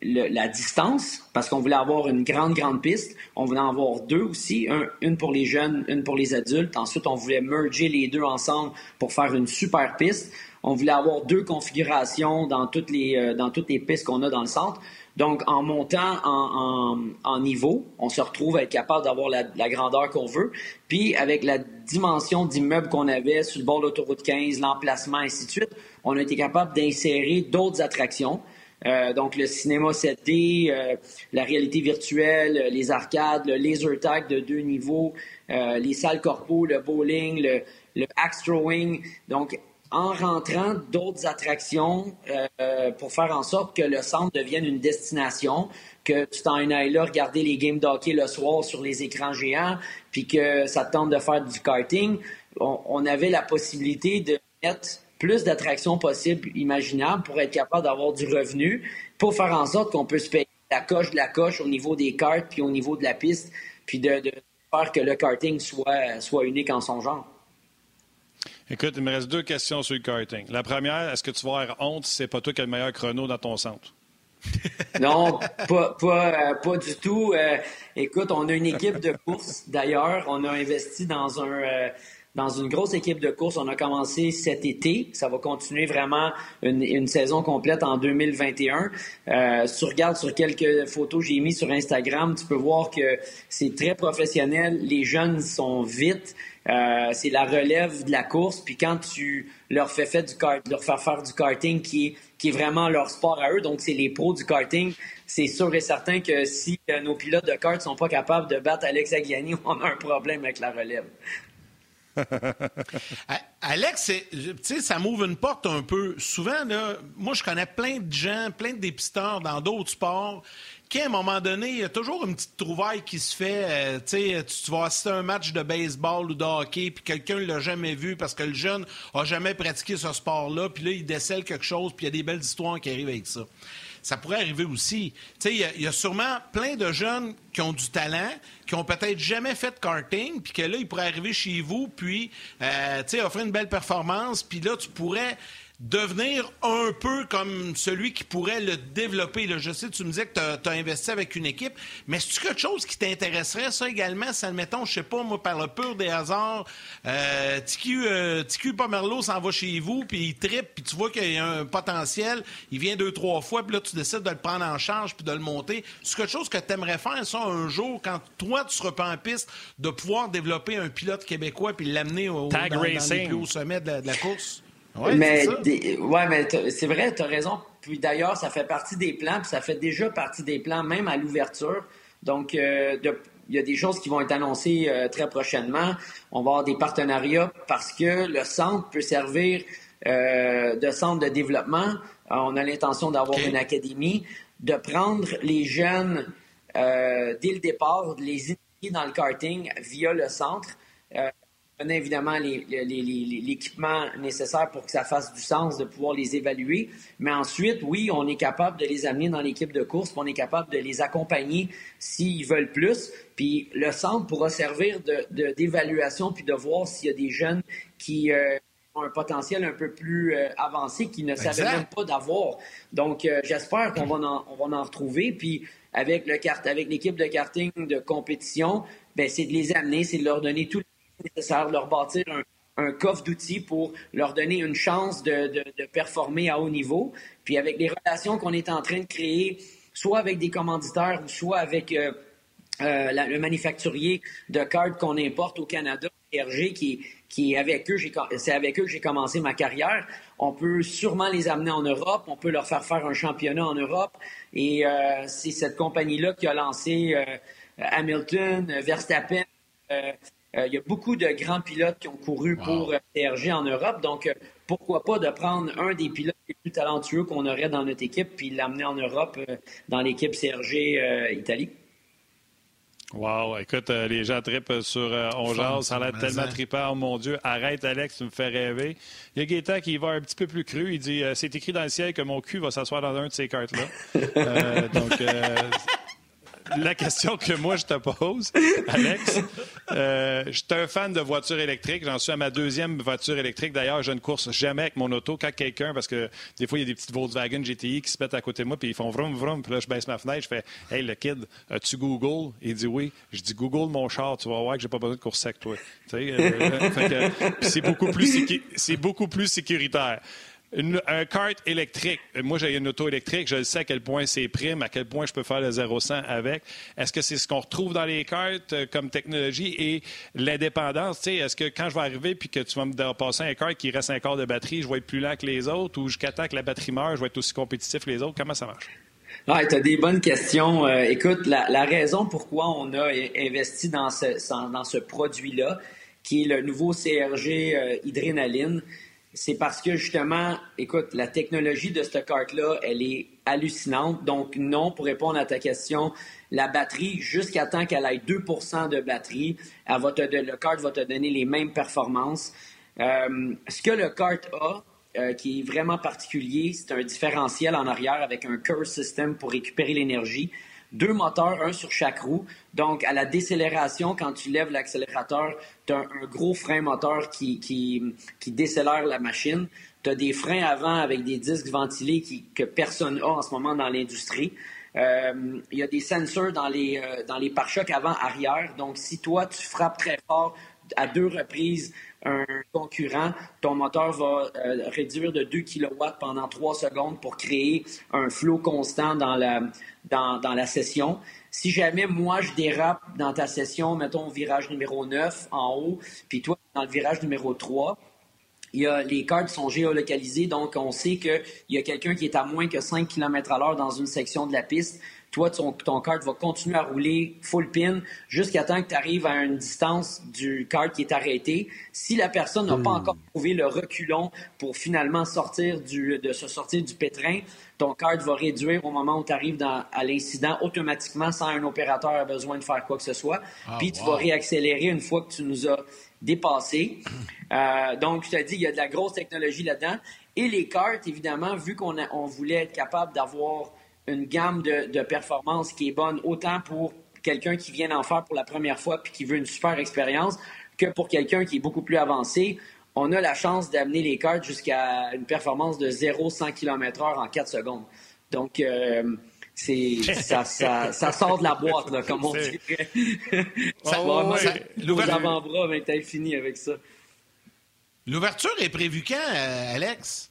Speaker 4: la distance, parce qu'on voulait avoir une grande, grande piste. On voulait en avoir deux aussi, une pour les jeunes, une pour les adultes. Ensuite, on voulait merger les deux ensemble pour faire une super piste. On voulait avoir deux configurations dans toutes les, euh, dans toutes les pistes qu'on a dans le centre. Donc, en montant en, niveau, on se retrouve à être capable d'avoir la, grandeur qu'on veut. Puis, avec la dimension d'immeuble qu'on avait sur le bord de l'autoroute 15, l'emplacement, ainsi de suite, on a été capable d'insérer d'autres attractions. Euh, donc, le cinéma 7D, euh, la réalité virtuelle, les arcades, le laser tag de deux niveaux, euh, les salles corpo, le bowling, le, le axe throwing. Donc, en rentrant d'autres attractions euh, pour faire en sorte que le centre devienne une destination, que tu t'en ailles là regarder les games d'hockey le soir sur les écrans géants, puis que ça te tente de faire du karting. On, avait la possibilité de mettre plus d'attractions possibles, imaginables, pour être capable d'avoir du revenu, pour faire en sorte qu'on peut se payer la coche de la coche au niveau des cartes, puis au niveau de la piste, puis de, faire que le karting soit unique en son genre.
Speaker 1: Écoute, il me reste deux questions sur le karting. La première, est-ce que tu vas avoir honte si c'est pas toi qui as le meilleur chrono dans ton centre? [LAUGHS]
Speaker 4: non, pas, pas, euh, pas du tout. Euh, écoute, on a une équipe de course d'ailleurs. On a investi dans un euh, dans une grosse équipe de course. On a commencé cet été. Ça va continuer vraiment une, une saison complète en 2021. Euh, si tu regardes sur quelques photos que j'ai mis sur Instagram, tu peux voir que c'est très professionnel. Les jeunes sont vite. Euh, c'est la relève de la course. Puis quand tu leur fais faire du faire du karting qui est, qui vraiment leur sport à eux, donc c'est les pros du karting, c'est sûr et certain que si euh, nos pilotes de kart sont pas capables de battre Alex Agliani, [LAUGHS] on a un problème avec la relève. [LAUGHS]
Speaker 2: Alex, ça m'ouvre une porte un peu. Souvent, là, moi, je connais plein de gens, plein de dépisteurs dans d'autres sports qu'à un moment donné, il y a toujours une petite trouvaille qui se fait. Euh, tu, vas assister un match de baseball ou de hockey, puis quelqu'un ne l'a jamais vu parce que le jeune a jamais pratiqué ce sport-là, puis là, il décèle quelque chose, puis il y a des belles histoires qui arrivent avec ça. Ça pourrait arriver aussi. Il y, a sûrement plein de jeunes qui ont du talent, qui ont peut-être jamais fait de karting, puis que là, ils pourraient arriver chez vous, puis euh, offrir une belle performance, puis là, tu pourrais devenir un peu comme celui qui pourrait le développer. Là. Je sais, tu me disais que tu as, investi avec une équipe, mais c'est quelque chose qui t'intéresserait, ça également, si, admettons, je sais pas, moi, par le pur des hasards, euh, TQ, euh, Pomerlo s'en va chez vous, puis il tripe, puis tu vois qu'il y a un potentiel, il vient deux, trois fois, puis là, tu décides de le prendre en charge, puis de le monter. C'est quelque chose que tu aimerais faire, ça, un jour, quand toi, tu seras pas en piste, de pouvoir développer un pilote québécois, puis l'amener au, dans, dans les plus hauts sommets de la course?
Speaker 4: Mais ouais, mais c'est vrai, tu as raison. Puis d'ailleurs, ça fait partie des plans, puis ça fait déjà partie des plans, même à l'ouverture. Donc, euh, il y a des choses qui vont être annoncées euh, très prochainement. On va avoir des partenariats parce que le centre peut servir euh, de centre de développement. on a l'intention d'avoir une académie, de prendre les jeunes dès le départ, de les initier dans le karting via le centre donner évidemment l'équipement nécessaire pour que ça fasse du sens de pouvoir les évaluer. Mais ensuite, oui, on est capable de les amener dans l'équipe de course, on est capable de les accompagner s'ils veulent plus. Puis le centre pourra servir d'évaluation de, puis de voir s'il y a des jeunes qui euh, ont un potentiel un peu plus euh, avancé qu'ils ne savaient même pas d'avoir. Donc, euh, j'espère qu'on va, en, on va en retrouver. Puis avec l'équipe de karting de compétition, ben, c'est de les amener, c'est de leur donner tout nécessaire leur bâtir un, coffre d'outils pour leur donner une chance de, performer à haut niveau. Puis avec les relations qu'on est en train de créer, soit avec des commanditaires ou soit avec euh, euh, le manufacturier de cartes qu'on importe au Canada, RG, qui, qui avec eux, c'est avec eux que j'ai commencé ma carrière. On peut sûrement les amener en Europe, on peut leur faire faire un championnat en Europe. Et euh, c'est cette compagnie-là qui a lancé Hamilton, Verstappen. Euh, il y a beaucoup de grands pilotes qui ont couru pour TRG euh, en Europe. Donc, euh, pourquoi pas de prendre un des pilotes les plus talentueux qu'on aurait dans notre équipe puis l'amener en Europe dans l'équipe CRG Italie?
Speaker 1: Wow, écoute, les gens tripent sur euh, ça a l'air tellement trippant, oh, mon Dieu. Arrête, Alex, tu me fais rêver. Il y a Gaétan qui va un petit peu plus cru. Il dit C'est écrit dans le ciel que mon cul va s'asseoir dans un de ces cartes-là. [LAUGHS] donc, la question que moi je te pose, Alex, euh, je suis un fan de voitures électriques. J'en suis à ma deuxième voiture électrique. D'ailleurs, je ne course jamais avec mon auto. Quand quelqu'un, parce que des fois, il y a des petites Volkswagen GTI qui se mettent à côté de moi, puis ils font vroom, vroom. Puis là, je baisse ma fenêtre, je fais Hey, le kid, as-tu Google? Il dit oui. Je dis Google mon char, tu vas voir que j'ai pas besoin de course avec toi. Euh, c'est beaucoup, plus beaucoup plus sécuritaire un kart électrique, moi j'ai une auto électrique, je sais à quel point c'est prime, à quel point je peux faire le 0-100 avec. Est-ce que c'est ce qu'on retrouve dans les cartes euh, comme technologie et l'indépendance? Est-ce que quand je vais arriver puis que tu vas me passer un kart qui reste un quart de batterie, je vais être plus lent que les autres ou jusqu'à temps que la batterie meurt, je vais être aussi compétitif que les autres? Comment ça marche?
Speaker 4: Ouais, tu as des bonnes questions. Euh, écoute, la, raison pourquoi on a investi dans ce, dans ce produit-là, qui est le nouveau CRG euh, Hydrénaline, c'est parce que justement, écoute, la technologie de cette carte-là, elle est hallucinante. Donc, non, pour répondre à ta question, la batterie, jusqu'à temps qu'elle ait 2% de batterie, elle va le carte va te donner les mêmes performances. Euh, ce que le cart a, euh, qui est vraiment particulier, c'est un différentiel en arrière avec un curve system pour récupérer l'énergie deux moteurs, un sur chaque roue. Donc, à la décélération, quand tu lèves l'accélérateur, tu as un, gros frein moteur qui, qui, qui décélère la machine. Tu as des freins avant avec des disques ventilés qui, que personne n'a en ce moment dans l'industrie. Euh, il y a des sensors dans les, euh, dans les pare-chocs avant-arrière. Donc, si toi, tu frappes très fort à deux reprises un concurrent, ton moteur va euh, réduire de 2 kW pendant 3 secondes pour créer un flot constant dans la, dans, la session. Si jamais moi je dérape dans ta session, mettons au virage numéro 9 en haut, puis toi dans le virage numéro 3, il y a, les cartes sont géolocalisées, donc on sait qu'il y a quelqu'un qui est à moins que 5 km à l'heure dans une section de la piste. Toi, ton, ton kart va continuer à rouler full pin jusqu'à temps que tu arrives à une distance du kart qui est arrêté. Si la personne n'a pas hmm. encore trouvé le reculon pour finalement sortir du, de se sortir du pétrin, ton kart va réduire au moment où tu arrives à l'incident automatiquement sans un opérateur a besoin de faire quoi que ce soit. Ah, Puis tu vas réaccélérer une fois que tu nous as dépassé. Euh, donc, je te dis, il y a de la grosse technologie là-dedans. Et les cartes, évidemment, vu qu'on on voulait être capable d'avoir une gamme de, de performances qui est bonne autant pour quelqu'un qui vient d'en faire pour la première fois puis qui veut une super expérience que pour quelqu'un qui est beaucoup plus avancé. On a la chance d'amener les cartes jusqu'à une performance de 0-100 km/h en 4 secondes. Donc, euh, c'est [LAUGHS] ça, ça, ça, sort de la boîte, là, comme on dit. [LAUGHS] ça, oh, [LAUGHS] ouais. avant-bras va être infini avec ça.
Speaker 2: L'ouverture est prévue quand, euh, Alex?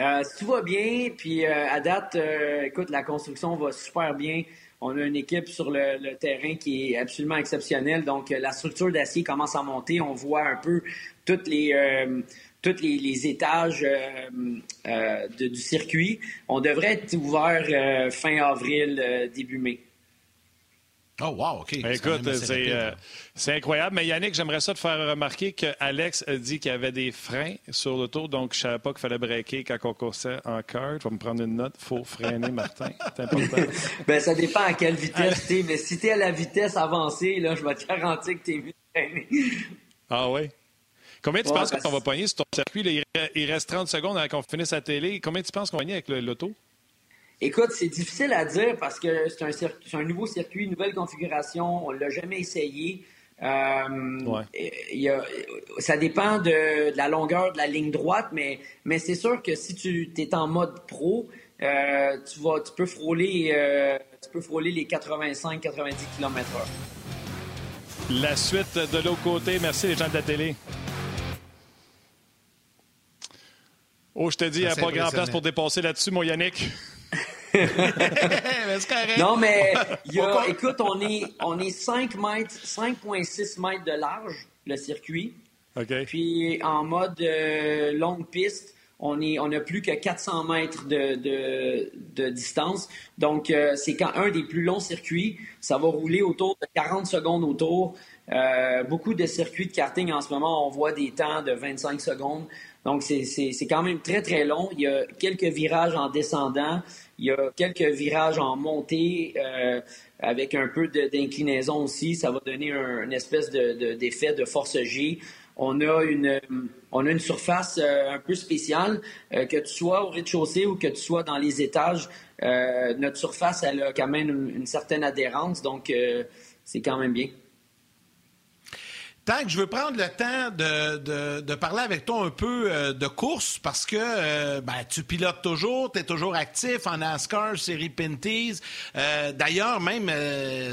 Speaker 4: Euh, tout va bien, puis euh, à date, euh, écoute, la construction va super bien. On a une équipe sur le, terrain qui est absolument exceptionnelle. Donc, la structure d'acier commence à monter. On voit un peu toutes les, tous les, étages du circuit. On devrait être ouvert fin avril, début mai.
Speaker 2: Oh, wow, OK.
Speaker 1: Ben, écoute, euh, c'est incroyable. Mais Yannick, j'aimerais ça te faire remarquer qu'Alex a dit qu'il y avait des freins sur l'auto, donc je ne savais pas qu'il fallait breaker quand on coursait en cart. Je vais me prendre une note. Il faut freiner, Martin. C'est important. [LAUGHS]
Speaker 4: ben, ça dépend à quelle vitesse tu es. Mais si tu es à la vitesse avancée, là, je vais te garantir que tu es mieux freiner.
Speaker 1: Ah oui? Combien tu penses qu'on va pogner sur ton circuit? il reste 30 secondes avant qu'on finisse la télé. Combien tu penses qu'on va pogner avec l'auto?
Speaker 4: Écoute, c'est difficile à dire parce que c'est un, un, nouveau circuit, une nouvelle configuration. On ne l'a jamais essayé. Euh, ça dépend de, la longueur de la ligne droite, mais, mais c'est sûr que si tu es en mode pro, euh, tu, vas, tu, peux frôler, euh, tu peux frôler les 85-90 km/h.
Speaker 1: La suite de l'autre côté. Merci les gens de la télé. Oh, je te dis, il n'y a pas grand place pour dépasser là-dessus, mon Yannick. [LAUGHS]
Speaker 4: non, mais écoute, on est, on est 5 mètres, 5,6 mètres de large, le circuit. Puis en mode euh, longue piste, on, est, on a plus que 400 mètres de, de, distance. Donc, euh, c'est quand un des plus longs circuits. Ça va rouler autour de 40 secondes autour. Euh, beaucoup de circuits de karting en ce moment, on voit des temps de 25 secondes. Donc, c'est quand même très, très long. Il y a quelques virages en descendant. Il y a quelques virages en montée euh, avec un peu d'inclinaison aussi. Ça va donner un, une espèce d'effet de, de, force G. on a une, on a une surface un peu spéciale, que tu sois au rez-de-chaussée ou que tu sois dans les étages. notre surface, elle a quand même une certaine adhérence, donc c'est quand même bien.
Speaker 2: Que je veux prendre le temps de, de, parler avec toi un peu euh, de course parce que euh, ben, tu pilotes toujours, tu es toujours actif en NASCAR, série Pinties. Euh, d'ailleurs, même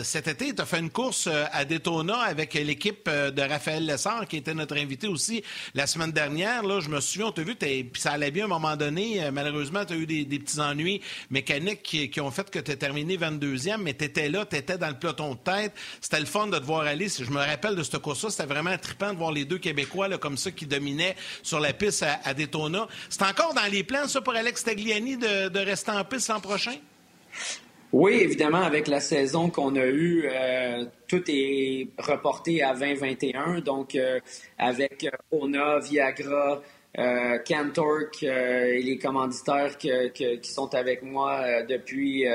Speaker 2: cet été, tu as fait une course à Daytona avec l'équipe de Raphaël Lessard qui était notre invité aussi la semaine dernière. Là, je me souviens, on t'a vu, puis ça allait bien à un moment donné. malheureusement, tu as eu des, petits ennuis mécaniques qui, ont fait que tu as terminé 22e, mais tu étais là, tu étais dans le peloton de tête. C'était le fun de te voir aller. Je me rappelle de cette course-là, c'était vraiment trippant de voir les deux Québécois là, comme ça qui dominaient sur la piste à, Daytona. C'est encore dans les plans, ça, pour Alex Tagliani, de, rester en piste l'an prochain?
Speaker 4: Oui, évidemment, avec la saison qu'on a eue, euh, tout est reporté à 2021. Donc, euh, avec euh, Ona, Viagra, euh, Cantork et les commanditaires qui sont avec moi depuis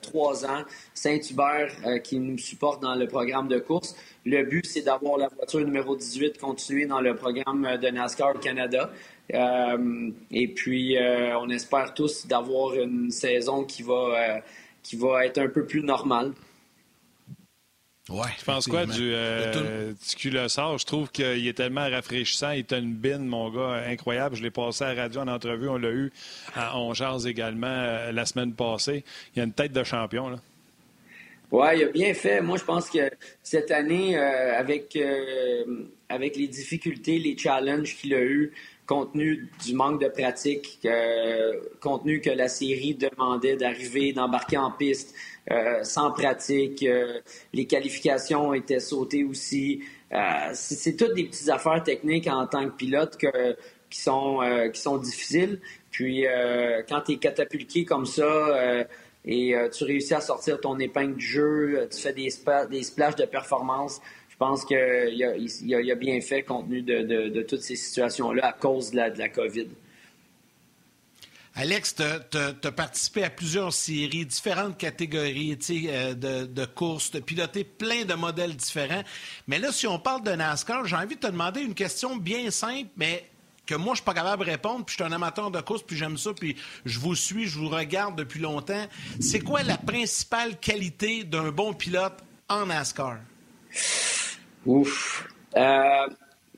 Speaker 4: trois ans, Saint-Hubert qui nous supporte dans le programme de course. Le but, c'est d'avoir la voiture numéro 18 continuer dans le programme de NASCAR Canada. Euh, et puis, euh, on espère tous d'avoir une saison qui va, euh, qui va être un peu plus normale.
Speaker 1: Ouais, je pense quoi du, euh, du Je trouve qu'il est tellement rafraîchissant. Il est une bine, mon gars, incroyable. Je l'ai passé à la radio en entrevue. On l'a eu à On également la semaine passée. Il y a une tête de champion. Là.
Speaker 4: Oui, il a bien fait. Moi, je pense que cette année, euh, avec, euh, avec les difficultés, les challenges qu'il a eu, compte tenu du manque de pratique, euh, compte tenu que la série demandait d'arriver, d'embarquer en piste sans pratique, les qualifications étaient sautées aussi. c'est toutes des petites affaires techniques en tant que pilote qui, sont, qui sont difficiles. Puis, quand tu es catapulté comme ça, et euh, tu réussis à sortir ton épingle du jeu, euh, tu fais des, des splashes de performance. Je pense qu'il a, a, bien fait compte tenu de, toutes ces situations-là à cause de la, de la COVID.
Speaker 2: Alex, tu as, participé à plusieurs séries, différentes catégories euh, de, de courses, tu as piloté plein de modèles différents. Mais là, si on parle de NASCAR, j'ai envie de te demander une question bien simple, mais que moi, je suis pas capable de répondre, puis je suis un amateur de course, puis j'aime ça, puis je vous suis, je vous regarde depuis longtemps. C'est quoi la principale qualité d'un bon pilote en NASCAR?
Speaker 4: Ouf. Euh,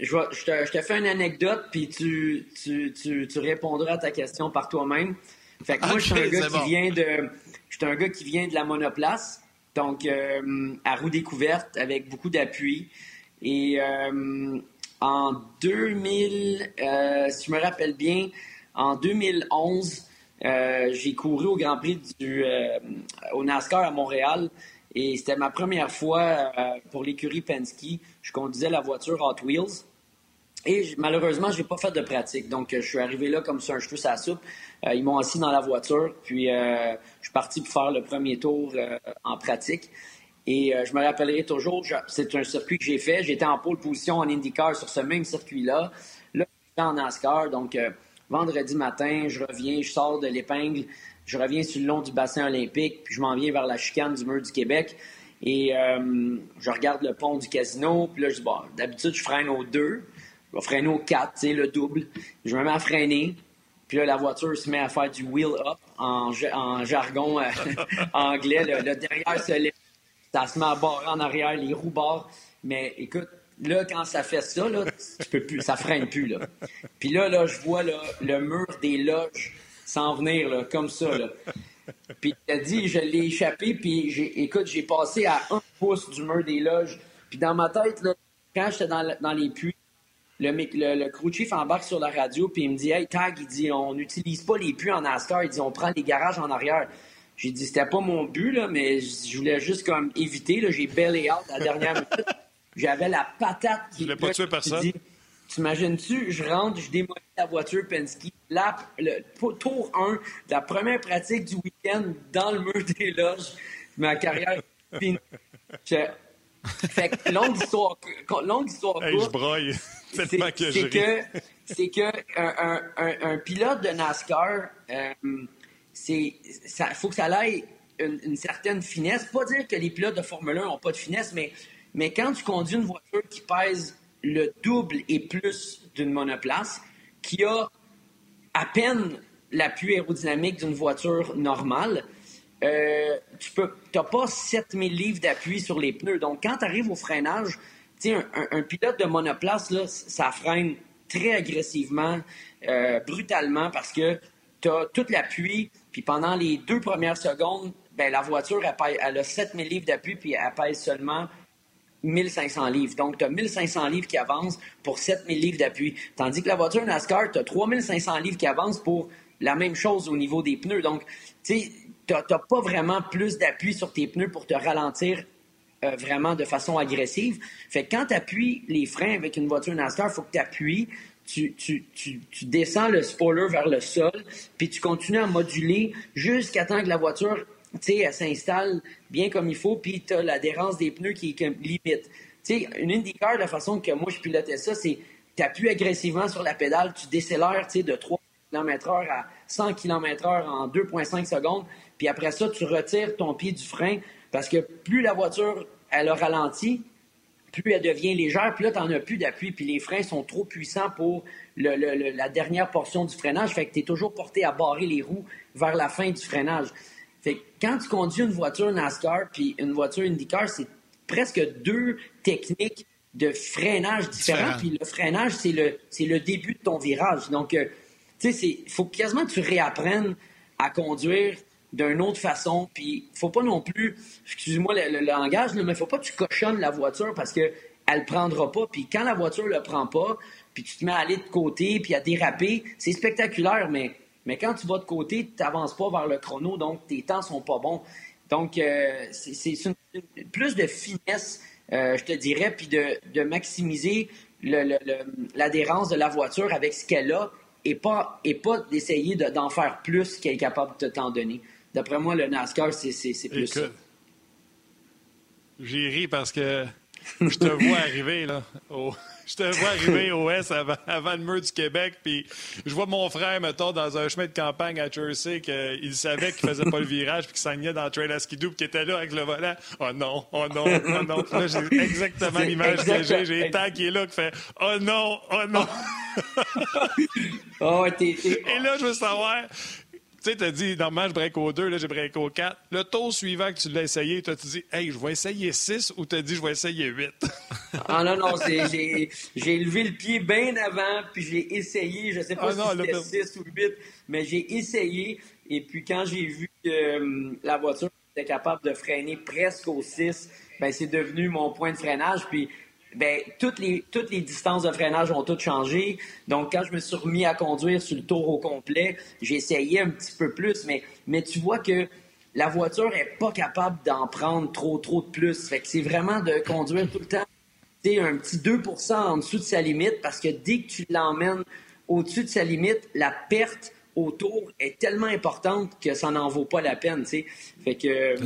Speaker 4: je, te, fais une anecdote, puis tu, tu, répondras à ta question par toi-même. Fait que moi, je suis un gars qui vient de. Je un gars qui vient de la monoplace, donc euh, à roue découverte, avec beaucoup d'appui. Et euh, en 2000, euh, si je me rappelle bien, en 2011, euh, j'ai couru au Grand Prix du, euh, au NASCAR à Montréal et c'était ma première fois pour l'écurie Penske. Je conduisais la voiture Hot Wheels. Et malheureusement, je n'ai pas fait de pratique. Donc, je suis arrivé là comme ça, un cheveu à soupe. ils m'ont assis dans la voiture, puis je suis parti pour faire le premier tour en pratique. Et euh, je me rappellerai toujours, c'est un circuit que j'ai fait. J'étais en pole position en IndyCar sur ce même circuit-là. Là, je suis en NASCAR. Donc, euh, vendredi matin, je reviens, je sors de l'épingle, je reviens sur le long du bassin olympique, puis je m'en viens vers la chicane du mur du Québec. Et euh, je regarde le pont du casino, puis là, je dis, d'habitude, je freine au 2, je vais freiner au 4, tu sais, le double. Je me mets à freiner, puis là, la voiture se met à faire du wheel up en, jargon [LAUGHS] anglais. Le, derrière se lève ça se met à barrer en arrière, les roues barrent. Mais écoute, là, quand ça fait ça, là, tu peux plus, ça freine plus. Là. Puis là, là, je vois le mur des loges s'en venir là, comme ça. Là. Puis a dit, je l'ai échappé, puis écoute, j'ai passé à un pouce du mur des loges. Puis dans ma tête, là, quand j'étais dans, dans les puits, le, le, crew chief embarque sur la radio, puis il me dit Hey, Tag, il dit, on n'utilise pas les puits en NASCAR, il dit, on prend les garages en arrière. J'ai dit, c'était pas mon but, là, mais je voulais juste comme éviter. J'ai bailé out à la dernière minute. [LAUGHS] J'avais la patate
Speaker 1: qui. Je pas tué personne?
Speaker 4: T'imagines-tu, je rentre, je démolis la voiture Penske, la, le tour 1 la première pratique du week-end dans le mur des loges. Ma carrière finie. Fait que longue histoire, longue histoire
Speaker 1: hey, je broille tellement que je que
Speaker 4: C'est que un, un, un, pilote de NASCAR, euh, c'est faut que ça aille une, certaine finesse. Pas dire que les pilotes de Formule 1 n'ont pas de finesse, mais, mais quand tu conduis une voiture qui pèse le double et plus d'une monoplace, qui a à peine l'appui aérodynamique d'une voiture normale, euh, tu n'as pas 7000 livres d'appui sur les pneus. Donc, quand tu arrives au freinage, un, un, pilote de monoplace, là, ça freine très agressivement, euh, brutalement, parce que tu as tout l'appui, puis pendant les deux premières secondes, ben, la voiture, elle, elle a 7000 livres d'appui, puis elle pèse seulement 1500 livres. Donc, tu as 1500 livres qui avancent pour 7000 livres d'appui. Tandis que la voiture NASCAR, tu as 3500 livres qui avancent pour la même chose au niveau des pneus. Donc, tu sais, tu n'as pas vraiment plus d'appui sur tes pneus pour te ralentir euh, vraiment de façon agressive. Fait que quand tu appuies les freins avec une voiture NASCAR, il faut que tu appuies, tu, descends le spoiler vers le sol, puis tu continues à moduler jusqu'à temps que la voiture s'installe bien comme il faut, puis tu as l'adhérence des pneus qui est limite. Tu sais, une IndyCar, la façon que moi je pilotais ça, c'est tu appuies agressivement sur la pédale, tu décélères de 3 km/h à 100 km/h en 2,5 secondes, puis après ça, tu retires ton pied du frein parce que plus la voiture elle a ralenti, plus elle devient légère, puis là, tu n'en as plus d'appui, puis les freins sont trop puissants pour la dernière portion du freinage, fait que tu es toujours porté à barrer les roues vers la fin du freinage. Fait quand tu conduis une voiture NASCAR puis une voiture IndyCar, c'est presque deux techniques de freinage différents. Puis le freinage, c'est le, c'est le début de ton virage. Donc, euh, tu sais, il faut quasiment que tu réapprennes à conduire d'une autre façon. Puis, faut pas non plus, excusez-moi le, langage, mais faut pas que tu cochonnes la voiture parce que elle prendra pas. Puis quand la voiture le prend pas, puis tu te mets à aller de côté, puis à déraper, c'est spectaculaire, mais mais quand tu vas de côté, tu n'avances pas vers le chrono, donc tes temps sont pas bons. Donc, euh, c'est plus de finesse, euh, je te dirais, puis de, maximiser l'adhérence de la voiture avec ce qu'elle a et pas, et pas d'essayer d'en faire plus qu'elle est capable de t'en donner. D'après moi, le NASCAR, c'est plus ça.
Speaker 1: J'ai ri parce que je te vois arriver là, je te vois arriver au S avant, le mur du Québec, puis je vois mon frère, mettons, dans un chemin de campagne à Jersey, qu'il savait qu'il faisait pas le virage, puis qu'il s'agnait dans le trail à skidoo, puis qu'il était là avec le volant. Oh non, oh non, oh non. Là, j'ai exactement l'image que j'ai. J'ai temps qui est là, qui fait Oh non, oh non. [LAUGHS]
Speaker 4: oh,
Speaker 1: Et là, je veux savoir, tu sais, tu as dit, normalement, je break au 2, là, j'ai break au 4. Le tour suivant que tu l'as essayé, tu as dit, hey, je vais essayer 6 ou tu as dit, je vais essayer 8? [LAUGHS]
Speaker 4: ah non, non, j'ai, j'ai levé le pied bien avant, puis j'ai essayé, je sais pas ah si c'était 6 ou 8, mais j'ai essayé. Et puis quand j'ai vu que hum, la voiture était capable de freiner presque au 6, ben c'est devenu mon point de freinage. Puis ben, toutes les, toutes les distances de freinage ont toutes changé. Donc, quand je me suis remis à conduire sur le tour au complet, j'ai essayé un petit peu plus, mais, mais tu vois que la voiture est pas capable d'en prendre trop, trop de plus. Fait que c'est vraiment de conduire tout le temps un petit 2% en dessous de sa limite parce que dès que tu l'emmènes au-dessus de sa limite, la perte autour est tellement importante que ça n'en vaut pas la peine, tu sais. Fait que,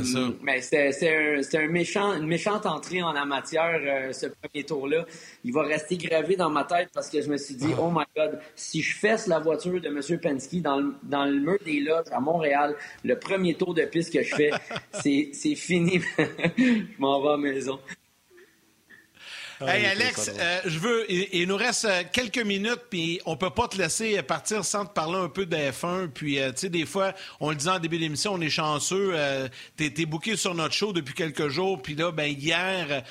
Speaker 4: mais c'est un, méchant, une méchante entrée en la matière, euh, ce premier tour-là. Il va rester gravé dans ma tête parce que je me suis dit, oh my God, si je fesse la voiture de M. Penske dans le, dans le mur des loges à Montréal, le premier tour de piste que je fais, [LAUGHS] c'est fini. [LAUGHS] je m'en vais à la maison.
Speaker 2: Hey Alex, euh, je veux. Il, nous reste euh, quelques minutes, puis on peut pas te laisser partir sans te parler un peu de F1. Puis, euh, tu sais, des fois, on le disait en début d'émission, on est chanceux. T'es es booké sur notre show depuis quelques jours, puis là, ben hier,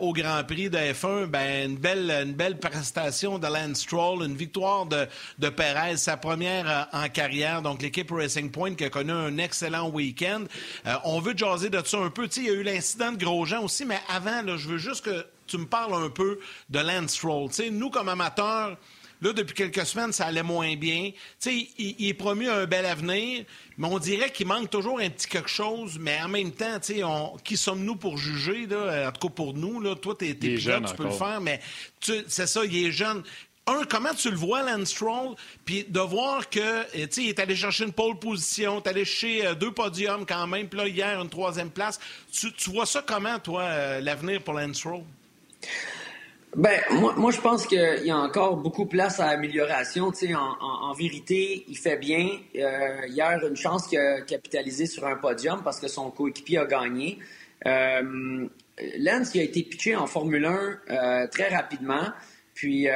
Speaker 2: au Grand Prix de F1, ben une belle, une belle prestation de Lance Stroll, une victoire de, de Perez, sa première en carrière. Donc, l'équipe Racing Point qui a connu un excellent week-end. on veut jaser de ça un peu. Tu sais, il y a eu l'incident de Grosjean aussi, mais avant, là, je veux juste que tu me parles un peu de Lance Stroll. nous, comme amateurs, Là, depuis quelques semaines, ça allait moins bien. il, il, est promis un bel avenir, mais on dirait qu'il manque toujours un petit quelque chose. Mais en même temps, on, qui sommes-nous pour juger? Là? En tout cas, pour nous, là, toi, tu es, pilote, tu peux le faire, mais c'est ça, il est jeune. Un, comment tu le vois, Lance Stroll, puis de voir que, il est allé chercher une pole position, est allé chercher euh, deux podiums quand même, puis là, hier, une troisième place. Tu, vois ça comment, toi, euh, l'avenir pour Lance Stroll?
Speaker 4: Ben, moi, moi je pense qu'il y a encore beaucoup de place à amélioration. En, en, en, vérité, il fait bien. Euh, hier, une chance qu'il a capitalisé sur un podium parce que son coéquipier a gagné. Euh, Lance qui a été pitché en Formule 1 très rapidement. Puis,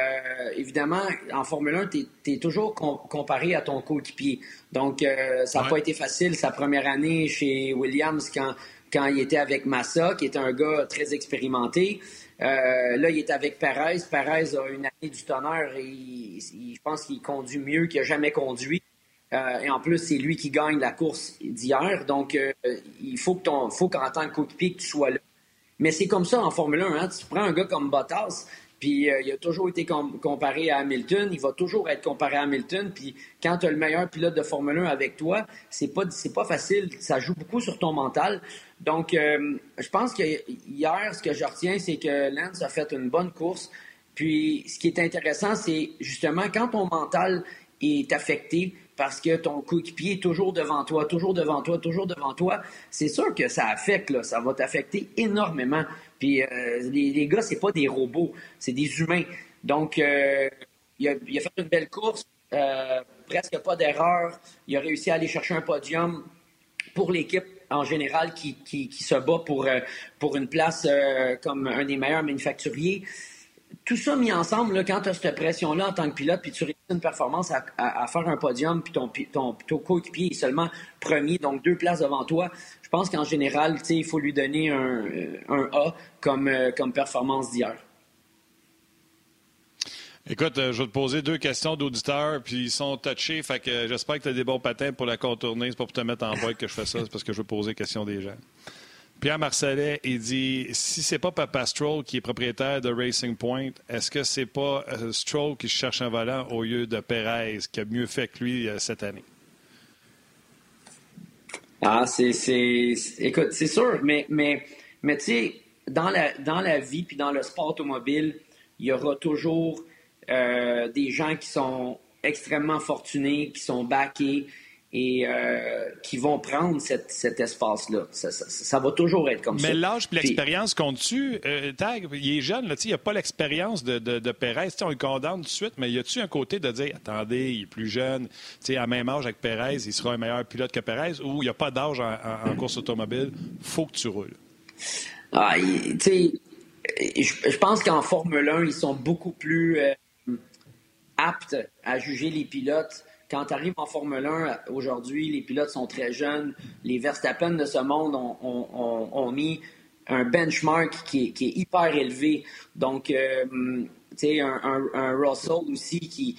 Speaker 4: évidemment, en Formule 1, tu es, toujours comparé à ton coéquipier. Donc, ça n'a pas été facile sa première année chez Williams quand, quand il était avec Massa, qui est un gars très expérimenté. Euh, là, il est avec Perez. Perez a une année du tonnerre et je pense qu'il conduit mieux qu'il a jamais conduit. Euh, et en plus, c'est lui qui gagne la course d'hier. Donc, euh, il faut que ton, faut qu'en tant que coéquipier, tu sois là. Mais c'est comme ça en Formule 1. Hein. Tu prends un gars comme Bottas, puis euh, il a toujours été comparé à Hamilton. Il va toujours être comparé à Hamilton. Puis quand tu as le meilleur pilote de Formule 1 avec toi, c'est pas pas facile. Ça joue beaucoup sur ton mental. Donc, euh, je pense que hier, ce que je retiens, c'est que Lance a fait une bonne course. Puis, ce qui est intéressant, c'est justement quand ton mental est affecté parce que ton coéquipier est toujours devant toi, toujours devant toi, toujours devant toi, c'est sûr que ça affecte, là, ça va t'affecter énormément. Puis euh, les, les, gars, c'est pas des robots, c'est des humains. Donc, euh, il, a, fait une belle course, euh, presque pas d'erreur. Il a réussi à aller chercher un podium pour l'équipe en général qui, qui, se bat pour, pour une place comme un des meilleurs manufacturiers tout ça mis ensemble, là, quand tu as cette pression-là en tant que pilote, puis tu réussis une performance à, à, faire un podium, puis ton, ton, ton coéquipier est seulement premier, donc deux places devant toi, je pense qu'en général, il faut lui donner un, un A comme, euh, comme performance d'hier.
Speaker 1: Écoute, euh, je vais te poser deux questions d'auditeurs, puis ils sont touchés, fait que j'espère que tu as des bons patins pour la contourner. C'est pas pour te mettre en boîte que je fais ça, c'est parce que je veux poser des questions des gens. Pierre Marcellet, il dit si c'est pas Papa Stroll qui est propriétaire de Racing Point, est-ce que c'est pas euh, Stroll qui cherche un volant au lieu de Perez qui a mieux fait que lui euh, cette année?
Speaker 4: Ah, c'est. Écoute, c'est sûr, mais, tu sais, dans la, dans la vie puis dans le sport automobile, il y aura toujours euh, des gens qui sont extrêmement fortunés, qui sont backés, et euh, qui vont prendre cet espace-là. Ça, va toujours être comme
Speaker 1: ça.
Speaker 4: Mais
Speaker 1: l'âge et l'expérience comptent-tu? Euh, Tag, il est jeune, là, il n'a pas l'expérience de, de, de Perez. on le condamne tout de suite, mais y a-tu un côté de dire, attendez, il est plus jeune, à même âge avec Perez, il sera un meilleur pilote que Perez, ou il n'y a pas d'âge en, course automobile, faut que tu roules?
Speaker 4: Ah, tu sais, je, pense qu'en Formule 1, ils sont beaucoup plus euh, aptes à juger les pilotes quand tu arrives en Formule 1, aujourd'hui, les pilotes sont très jeunes. Les Verstappen de ce monde ont, mis un benchmark qui est, hyper élevé. Donc, euh, tu sais, un, Russell aussi qui.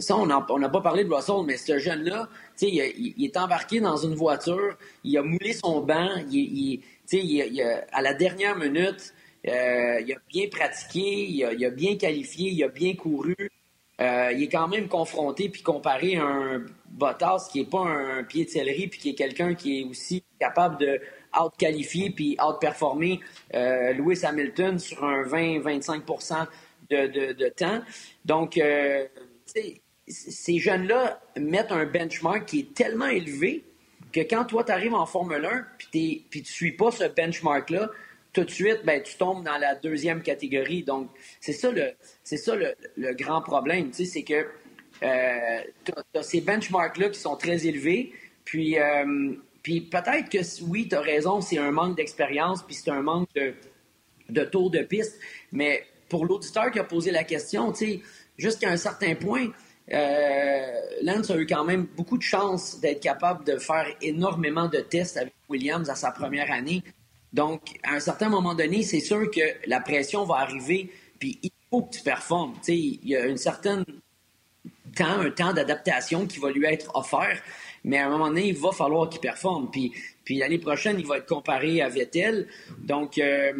Speaker 4: Ça, on n'a pas parlé de Russell, mais ce jeune-là, il, il, est embarqué dans une voiture, il a moulé son banc, il, il à la dernière minute, euh, il a bien pratiqué, il a, bien qualifié, il a bien couru. Euh, il est quand même confronté puis comparé à un Bottas qui n'est pas un pied de céleri puis qui est quelqu'un qui est aussi capable de out-qualifier puis out-performer euh, Lewis Hamilton sur un 20-25 de, de, temps. Donc, euh, ces jeunes-là mettent un benchmark qui est tellement élevé que quand toi, tu arrives en Formule 1 puis tu ne suis pas ce benchmark-là, tout de suite, ben, tu tombes dans la deuxième catégorie. Donc, c'est ça le, c'est ça le, grand problème, tu sais, c'est que euh, tu as, ces benchmarks-là qui sont très élevés, puis, euh, puis peut-être que oui, tu as raison, c'est un manque d'expérience, puis c'est un manque de, de tour de piste, mais pour l'auditeur qui a posé la question, tu sais, jusqu'à un certain point, euh, Lance a eu quand même beaucoup de chance d'être capable de faire énormément de tests avec Williams à sa première année. Donc, à un certain moment donné, c'est sûr que la pression va arriver, puis il faut que tu performes. il y a un certain temps, un temps d'adaptation qui va lui être offert, mais à un moment donné, il va falloir qu'il performe. Puis, puis l'année prochaine, il va être comparé à Vettel. Donc, euh,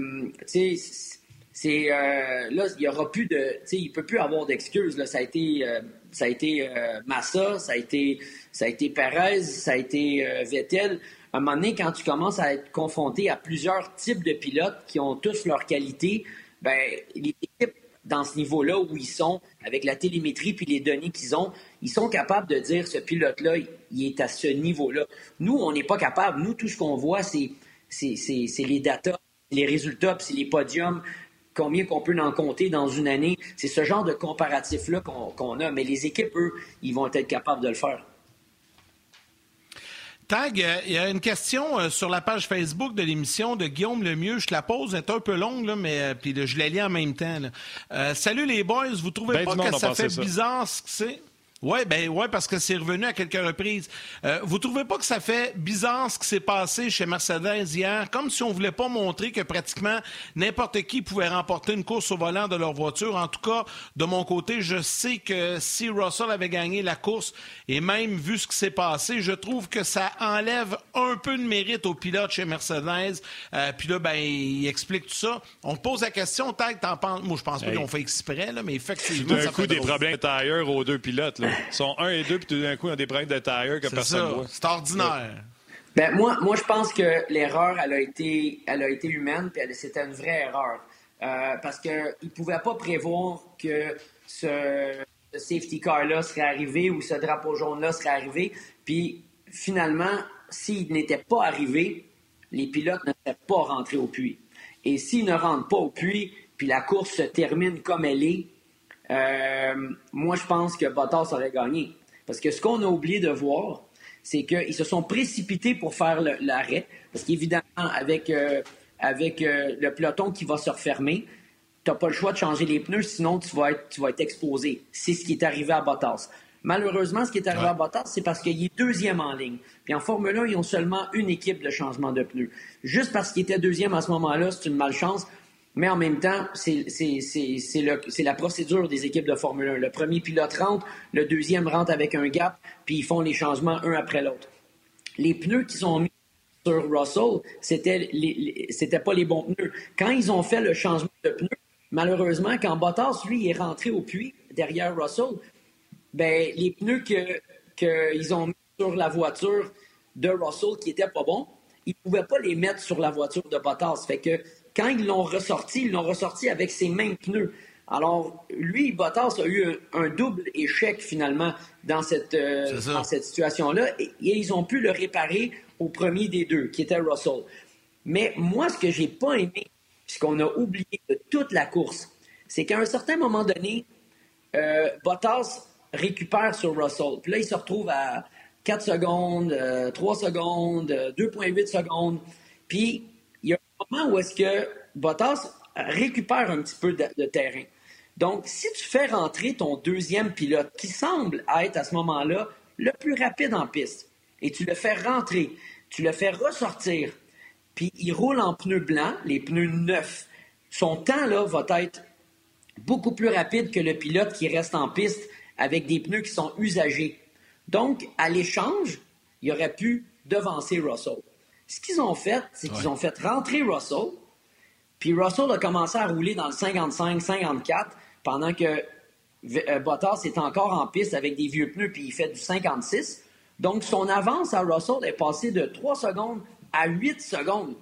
Speaker 4: tu sais, c'est euh, là, il y aura plus de, tu sais, il peut plus avoir d'excuses. Là, ça a été, euh, ça a été Massa, ça a été, ça a été Perez, ça a été Vettel à un moment donné, quand tu commences à être confronté à plusieurs types de pilotes qui ont tous leurs qualités, ben, les équipes dans ce niveau-là où ils sont, avec la télémétrie puis les données qu'ils ont, ils sont capables de dire ce pilote-là, il est à ce niveau-là. Nous, on n'est pas capable. Nous, tout ce qu'on voit, c'est, les datas, les résultats, puis c'est les podiums, combien qu'on peut en compter dans une année? C'est ce genre de comparatif-là qu'on, qu'on a. Mais les équipes, eux, ils vont être capables de le faire.
Speaker 2: Tag, euh, il y a une question euh, sur la page Facebook de l'émission de Guillaume Lemieux. Je te la pose, elle est un peu longue, là, mais euh, puis je la lis en même temps. salut les boys, vous trouvez ben pas que ça fait bizarre ce que c'est? Oui, ben ouais, parce que c'est revenu à quelques reprises. Euh, vous trouvez pas que ça fait bizarre ce qui s'est passé chez Mercedes hier, comme si on voulait pas montrer que pratiquement n'importe qui pouvait remporter une course au volant de leur voiture. En tout cas, de mon côté, je sais que si Russell avait gagné la course et même vu ce qui s'est passé, je trouve que ça enlève un peu de mérite aux pilotes chez Mercedes. Euh, puis là, ben, il explique tout ça. On pose la question, Tag, t'en penses? Moi, je pense pas qu'ils ont fait exprès, là, mais effectivement.
Speaker 1: D'un coup, des problèmes de tailleur aux deux pilotes. Là. Ils sont un et deux, puis tout d'un coup, ils ont des problèmes de tailleur que personne ne voit.
Speaker 2: C'est ordinaire.
Speaker 4: Ben, moi, moi, je pense que l'erreur, elle a été, elle a été humaine, puis c'était une vraie erreur. Euh, parce qu'ils ne pouvaient pas prévoir que ce, safety car-là serait arrivé ou ce drapeau jaune-là serait arrivé. Puis finalement, s'il n'était pas arrivé, les pilotes ne seraient pas rentrés au puits. Et s'ils ne rentrent pas au puits, puis la course se termine comme elle est, euh, moi, je pense que Bottas aurait gagné. Parce que ce qu'on a oublié de voir, c'est qu'ils se sont précipités pour faire l'arrêt. Parce qu'évidemment, avec, euh, avec euh, le peloton qui va se refermer, tu n'as pas le choix de changer les pneus, sinon tu vas être, tu vas être exposé. C'est ce qui est arrivé à Bottas. Malheureusement, ce qui est arrivé à Bottas, c'est parce qu'il est deuxième en ligne. Puis en Formule 1, ils ont seulement une équipe de changement de pneus. Juste parce qu'il était deuxième à ce moment-là, c'est une malchance. Mais en même temps, c'est la procédure des équipes de Formule 1. Le premier pilote rentre, le deuxième rentre avec un gap, puis ils font les changements un après l'autre. Les pneus qui sont mis sur Russell, c'était c'était pas les bons pneus. Quand ils ont fait le changement de pneus, malheureusement, quand Bottas, lui, est rentré au puits derrière Russell, ben, les pneus qu'ils ont mis sur la voiture de Russell qui n'étaient pas bons, ils ne pouvaient pas les mettre sur la voiture de Bottas. Fait que quand ils l'ont ressorti, ils l'ont ressorti avec ses mêmes pneus. Alors, lui, Bottas a eu un, double échec finalement dans cette, euh, cette situation-là et, ils ont pu le réparer au premier des deux, qui était Russell. Mais moi, ce que j'ai pas aimé, ce qu'on a oublié de toute la course, c'est qu'à un certain moment donné, euh, Bottas récupère sur Russell. Puis là, il se retrouve à 4 secondes, 3 euh, secondes, 2,8 secondes. Puis où est-ce que Bottas récupère un petit peu de, terrain. Donc, si tu fais rentrer ton deuxième pilote, qui semble être à ce moment-là le plus rapide en piste, et tu le fais rentrer, tu le fais ressortir, puis il roule en pneus blancs, les pneus neufs, son temps là va être beaucoup plus rapide que le pilote qui reste en piste avec des pneus qui sont usagés. Donc, à l'échange, il aurait pu devancer Russell. Ce qu'ils ont fait, c'est qu'ils ont fait rentrer Russell, puis Russell a commencé à rouler dans le 55-54 pendant que euh, Bottas est encore en piste avec des vieux pneus, puis il fait du 56. Donc, son avance à Russell est passée de 3 secondes à 8 secondes.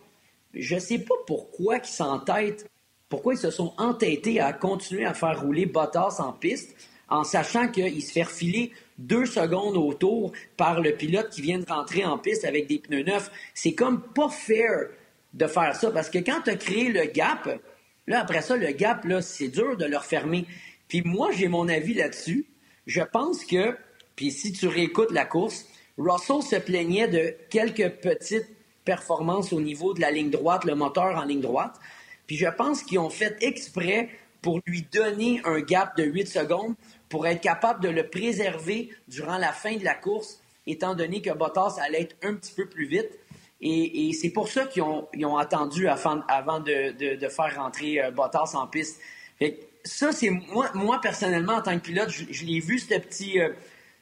Speaker 4: Je ne sais pas pourquoi ils s'entêtent, pourquoi ils se sont entêtés à continuer à faire rouler Bottas en piste, en sachant qu'il se fait refiler deux secondes autour par le pilote qui vient de rentrer en piste avec des pneus neufs. C'est comme pas fair de faire ça parce que quand tu as créé le gap, là, après ça, le gap, là, c'est dur de le refermer. Puis moi, j'ai mon avis là-dessus. Je pense que, puis si tu réécoutes la course, Russell se plaignait de quelques petites performances au niveau de la ligne droite, le moteur en ligne droite. Puis je pense qu'ils ont fait exprès pour lui donner un gap de 8 secondes pour être capable de le préserver durant la fin de la course, étant donné que Bottas allait être un petit peu plus vite. Et, c'est pour ça qu'ils ont, attendu avant, de, faire rentrer euh, Bottas en piste. ça, c'est moi, moi, personnellement, en tant que pilote, je, l'ai vu, cette, petit, euh,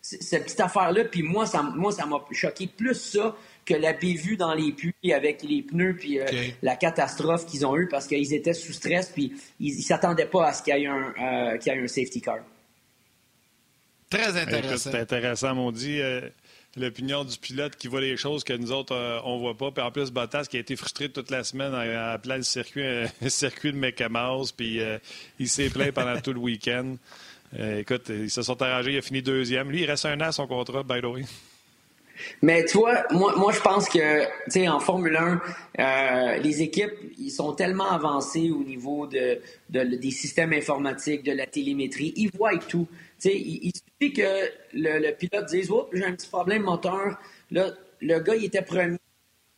Speaker 4: cette petite affaire-là, puis moi, ça moi, ça m'a choqué plus ça que la bévue dans les puits avec les pneus puis euh, la catastrophe qu'ils ont eue parce qu'ils étaient sous stress puis ils, ne s'attendaient pas à ce qu'il y ait un, qu'il y ait un safety car.
Speaker 2: Très intéressant.
Speaker 1: C'est intéressant, mon dit. Euh, l'opinion du pilote qui voit les choses que nous autres, euh, on voit pas. Puis en plus, Bottas qui a été frustré toute la semaine à plein le circuit, euh, [LAUGHS] circuit de Mickey puis il s'est plaint pendant tout le week-end. écoute, ils se sont arrangés, il a fini deuxième. Lui, il reste un an à son contrat, by the way.
Speaker 4: Mais tu vois, moi, moi je pense que, tu sais, en Formule 1, les équipes, ils sont tellement avancées au niveau de, des systèmes informatiques, de la télémétrie, ils voient tout il, suffit que le, pilote dise oh, j'ai un petit problème moteur. Là, le gars, il était premier.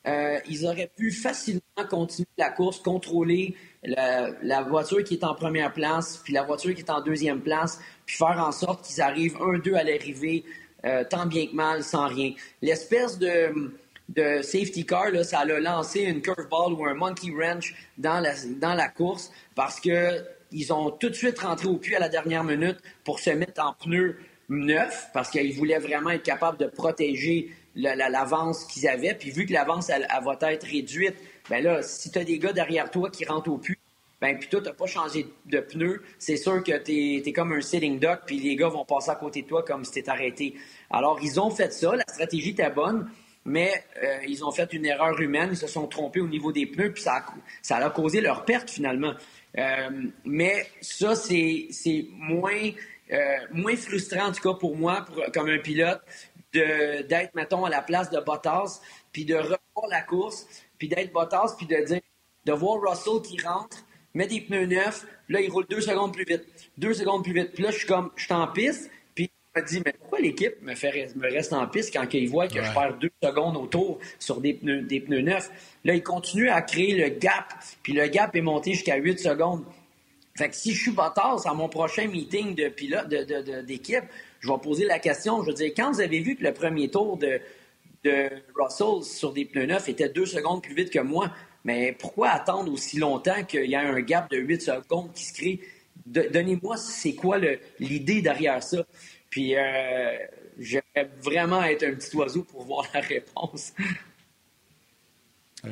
Speaker 4: Euh, ils auraient pu facilement continuer la course, contrôler la, voiture qui est en première place, puis la voiture qui est en deuxième place, puis faire en sorte qu'ils arrivent un, deux à l'arrivée, euh, tant bien que mal, sans rien. L'espèce de, de safety car, là, ça a lancé une curveball ou un monkey wrench dans la, dans la course parce que ils ont tout de suite rentré au puits à la dernière minute pour se mettre en pneus neufs parce qu'ils voulaient vraiment être capables de protéger l'avance qu'ils avaient. Puis vu que l'avance, elle, va être réduite, ben là, si tu as des gars derrière toi qui rentrent au puits, ben puis toi, tu n'as pas changé de pneus, c'est sûr que tu es, comme un sitting duck, puis les gars vont passer à côté de toi comme si tu arrêté. Alors, ils ont fait ça, la stratégie était bonne, mais euh, ils ont fait une erreur humaine, ils se sont trompés au niveau des pneus, puis ça a causé leur perte finalement. Euh, mais ça, c'est moins, euh, moins frustrant, en tout cas pour moi, pour, comme un pilote, d'être, mettons, à la place de Bottas, puis de revoir la course, puis d'être Bottas, puis de dire, de voir Russell qui rentre, met des pneus neufs, là, il roule deux secondes plus vite, deux secondes plus vite. Puis là, je suis comme, je suis en piste, me dit, mais pourquoi l'équipe me, fait, me reste en piste quand il voit que je perds deux secondes autour sur des pneus, des pneus neufs? Là, il continue à créer le gap, puis le gap est monté jusqu'à 8 secondes. Fait que si je suis Bottas à mon prochain meeting de pilote, d'équipe, je vais poser la question. Je veux dire, quand vous avez vu que le premier tour de, de Russell sur des pneus neufs était deux secondes plus vite que moi, mais pourquoi attendre aussi longtemps qu'il y ait un gap de 8 secondes qui se crée? Donnez-moi, c'est quoi l'idée derrière ça? Puis, euh, j'aimerais vraiment être un petit oiseau pour voir la réponse. [LAUGHS]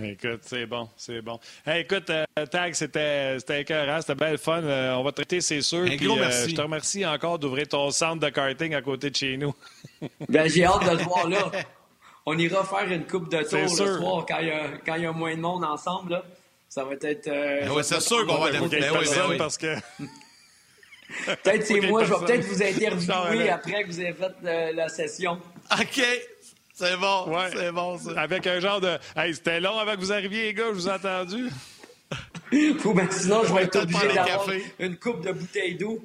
Speaker 1: Écoute, c'est bon, c'est bon. écoute, euh, Tag, c'était écœurant, c'était belle fun. Euh, on va traiter, c'est sûr. Puis, euh, je te remercie encore d'ouvrir ton centre de karting à côté de chez nous. [LAUGHS]
Speaker 4: ben, j'ai hâte de le voir là. On ira faire une coupe de tour le soir quand il, y a, quand il y a moins de monde ensemble. Là. Ça va être.
Speaker 2: Ben oui, c'est sûr qu'on va être
Speaker 1: ben personne parce que. [LAUGHS] [LAUGHS]
Speaker 4: peut-être c'est moi, je vais peut-être vous [LAUGHS] interviewer après que vous ayez fait la session.
Speaker 2: OK. C'est bon, c'est bon ça.
Speaker 1: Avec un genre de Hey, c'était long avant que vous arriviez, les gars, je vous ai entendu. [LAUGHS]
Speaker 4: Ou ben, sinon, je vais être obligé d'avoir une coupe de bouteille d'eau.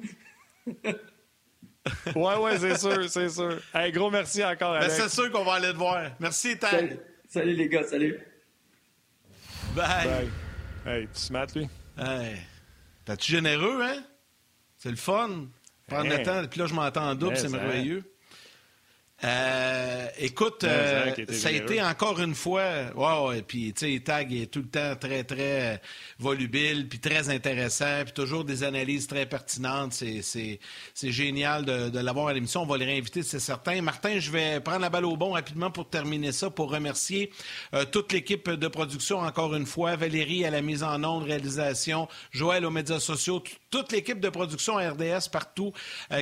Speaker 1: ouais, ouais, c'est sûr, c'est sûr. Hey, gros merci encore, ben,
Speaker 2: C'est sûr qu'on va aller te voir. Merci.
Speaker 4: Salut. salut, les gars, salut.
Speaker 2: Bye. Bye.
Speaker 1: Hey, tu smattes, lui?
Speaker 2: Hey. T'as-tu généreux, hein? C'est le fun. Prendre le temps, puis là, je m'entends en double, c'est merveilleux. Euh, écoute, euh, ça a été encore une fois, wow, et puis tu sais, Tag est tout le temps très très volubile, puis très intéressant, puis toujours des analyses très pertinentes. C'est génial de, de l'avoir à l'émission. On va les réinviter, c'est certain. Martin, je vais prendre la balle au bon rapidement pour terminer ça, pour remercier euh, toute l'équipe de production encore une fois, Valérie à la mise en onde, réalisation, Joël aux médias sociaux, toute l'équipe de production RDS partout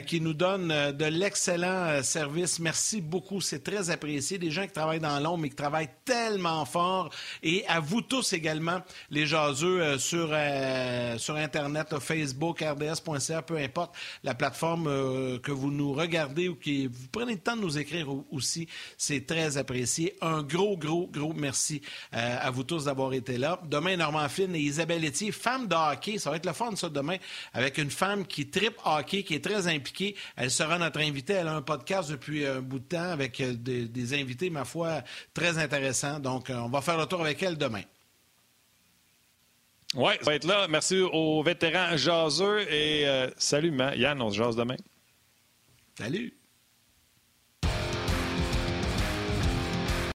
Speaker 2: qui nous donne de l'excellent service. Merci beaucoup. C'est très apprécié. Des gens qui travaillent dans l'ombre, mais qui travaillent tellement fort. Et à vous tous également, les jaseux euh, sur, euh, sur Internet, Facebook, rds.ca, peu importe la plateforme euh, que vous nous regardez ou que vous prenez le temps de nous écrire aussi. C'est très apprécié. Un gros, gros, gros merci à vous tous d'avoir été là. Demain, Normand Finn et Isabelle Etier, femme de hockey. Ça va être le fun, ça, demain, avec une femme qui tripe hockey, qui est très impliquée. Elle sera notre invitée. Elle a un podcast depuis un bout de temps avec euh, des, invités, ma foi, très intéressants. Donc, euh, on va faire le tour avec elle demain.
Speaker 1: Oui, ça va être là. Merci aux vétérans jaseux et euh, salut, Yann, on se jase demain.
Speaker 2: Salut.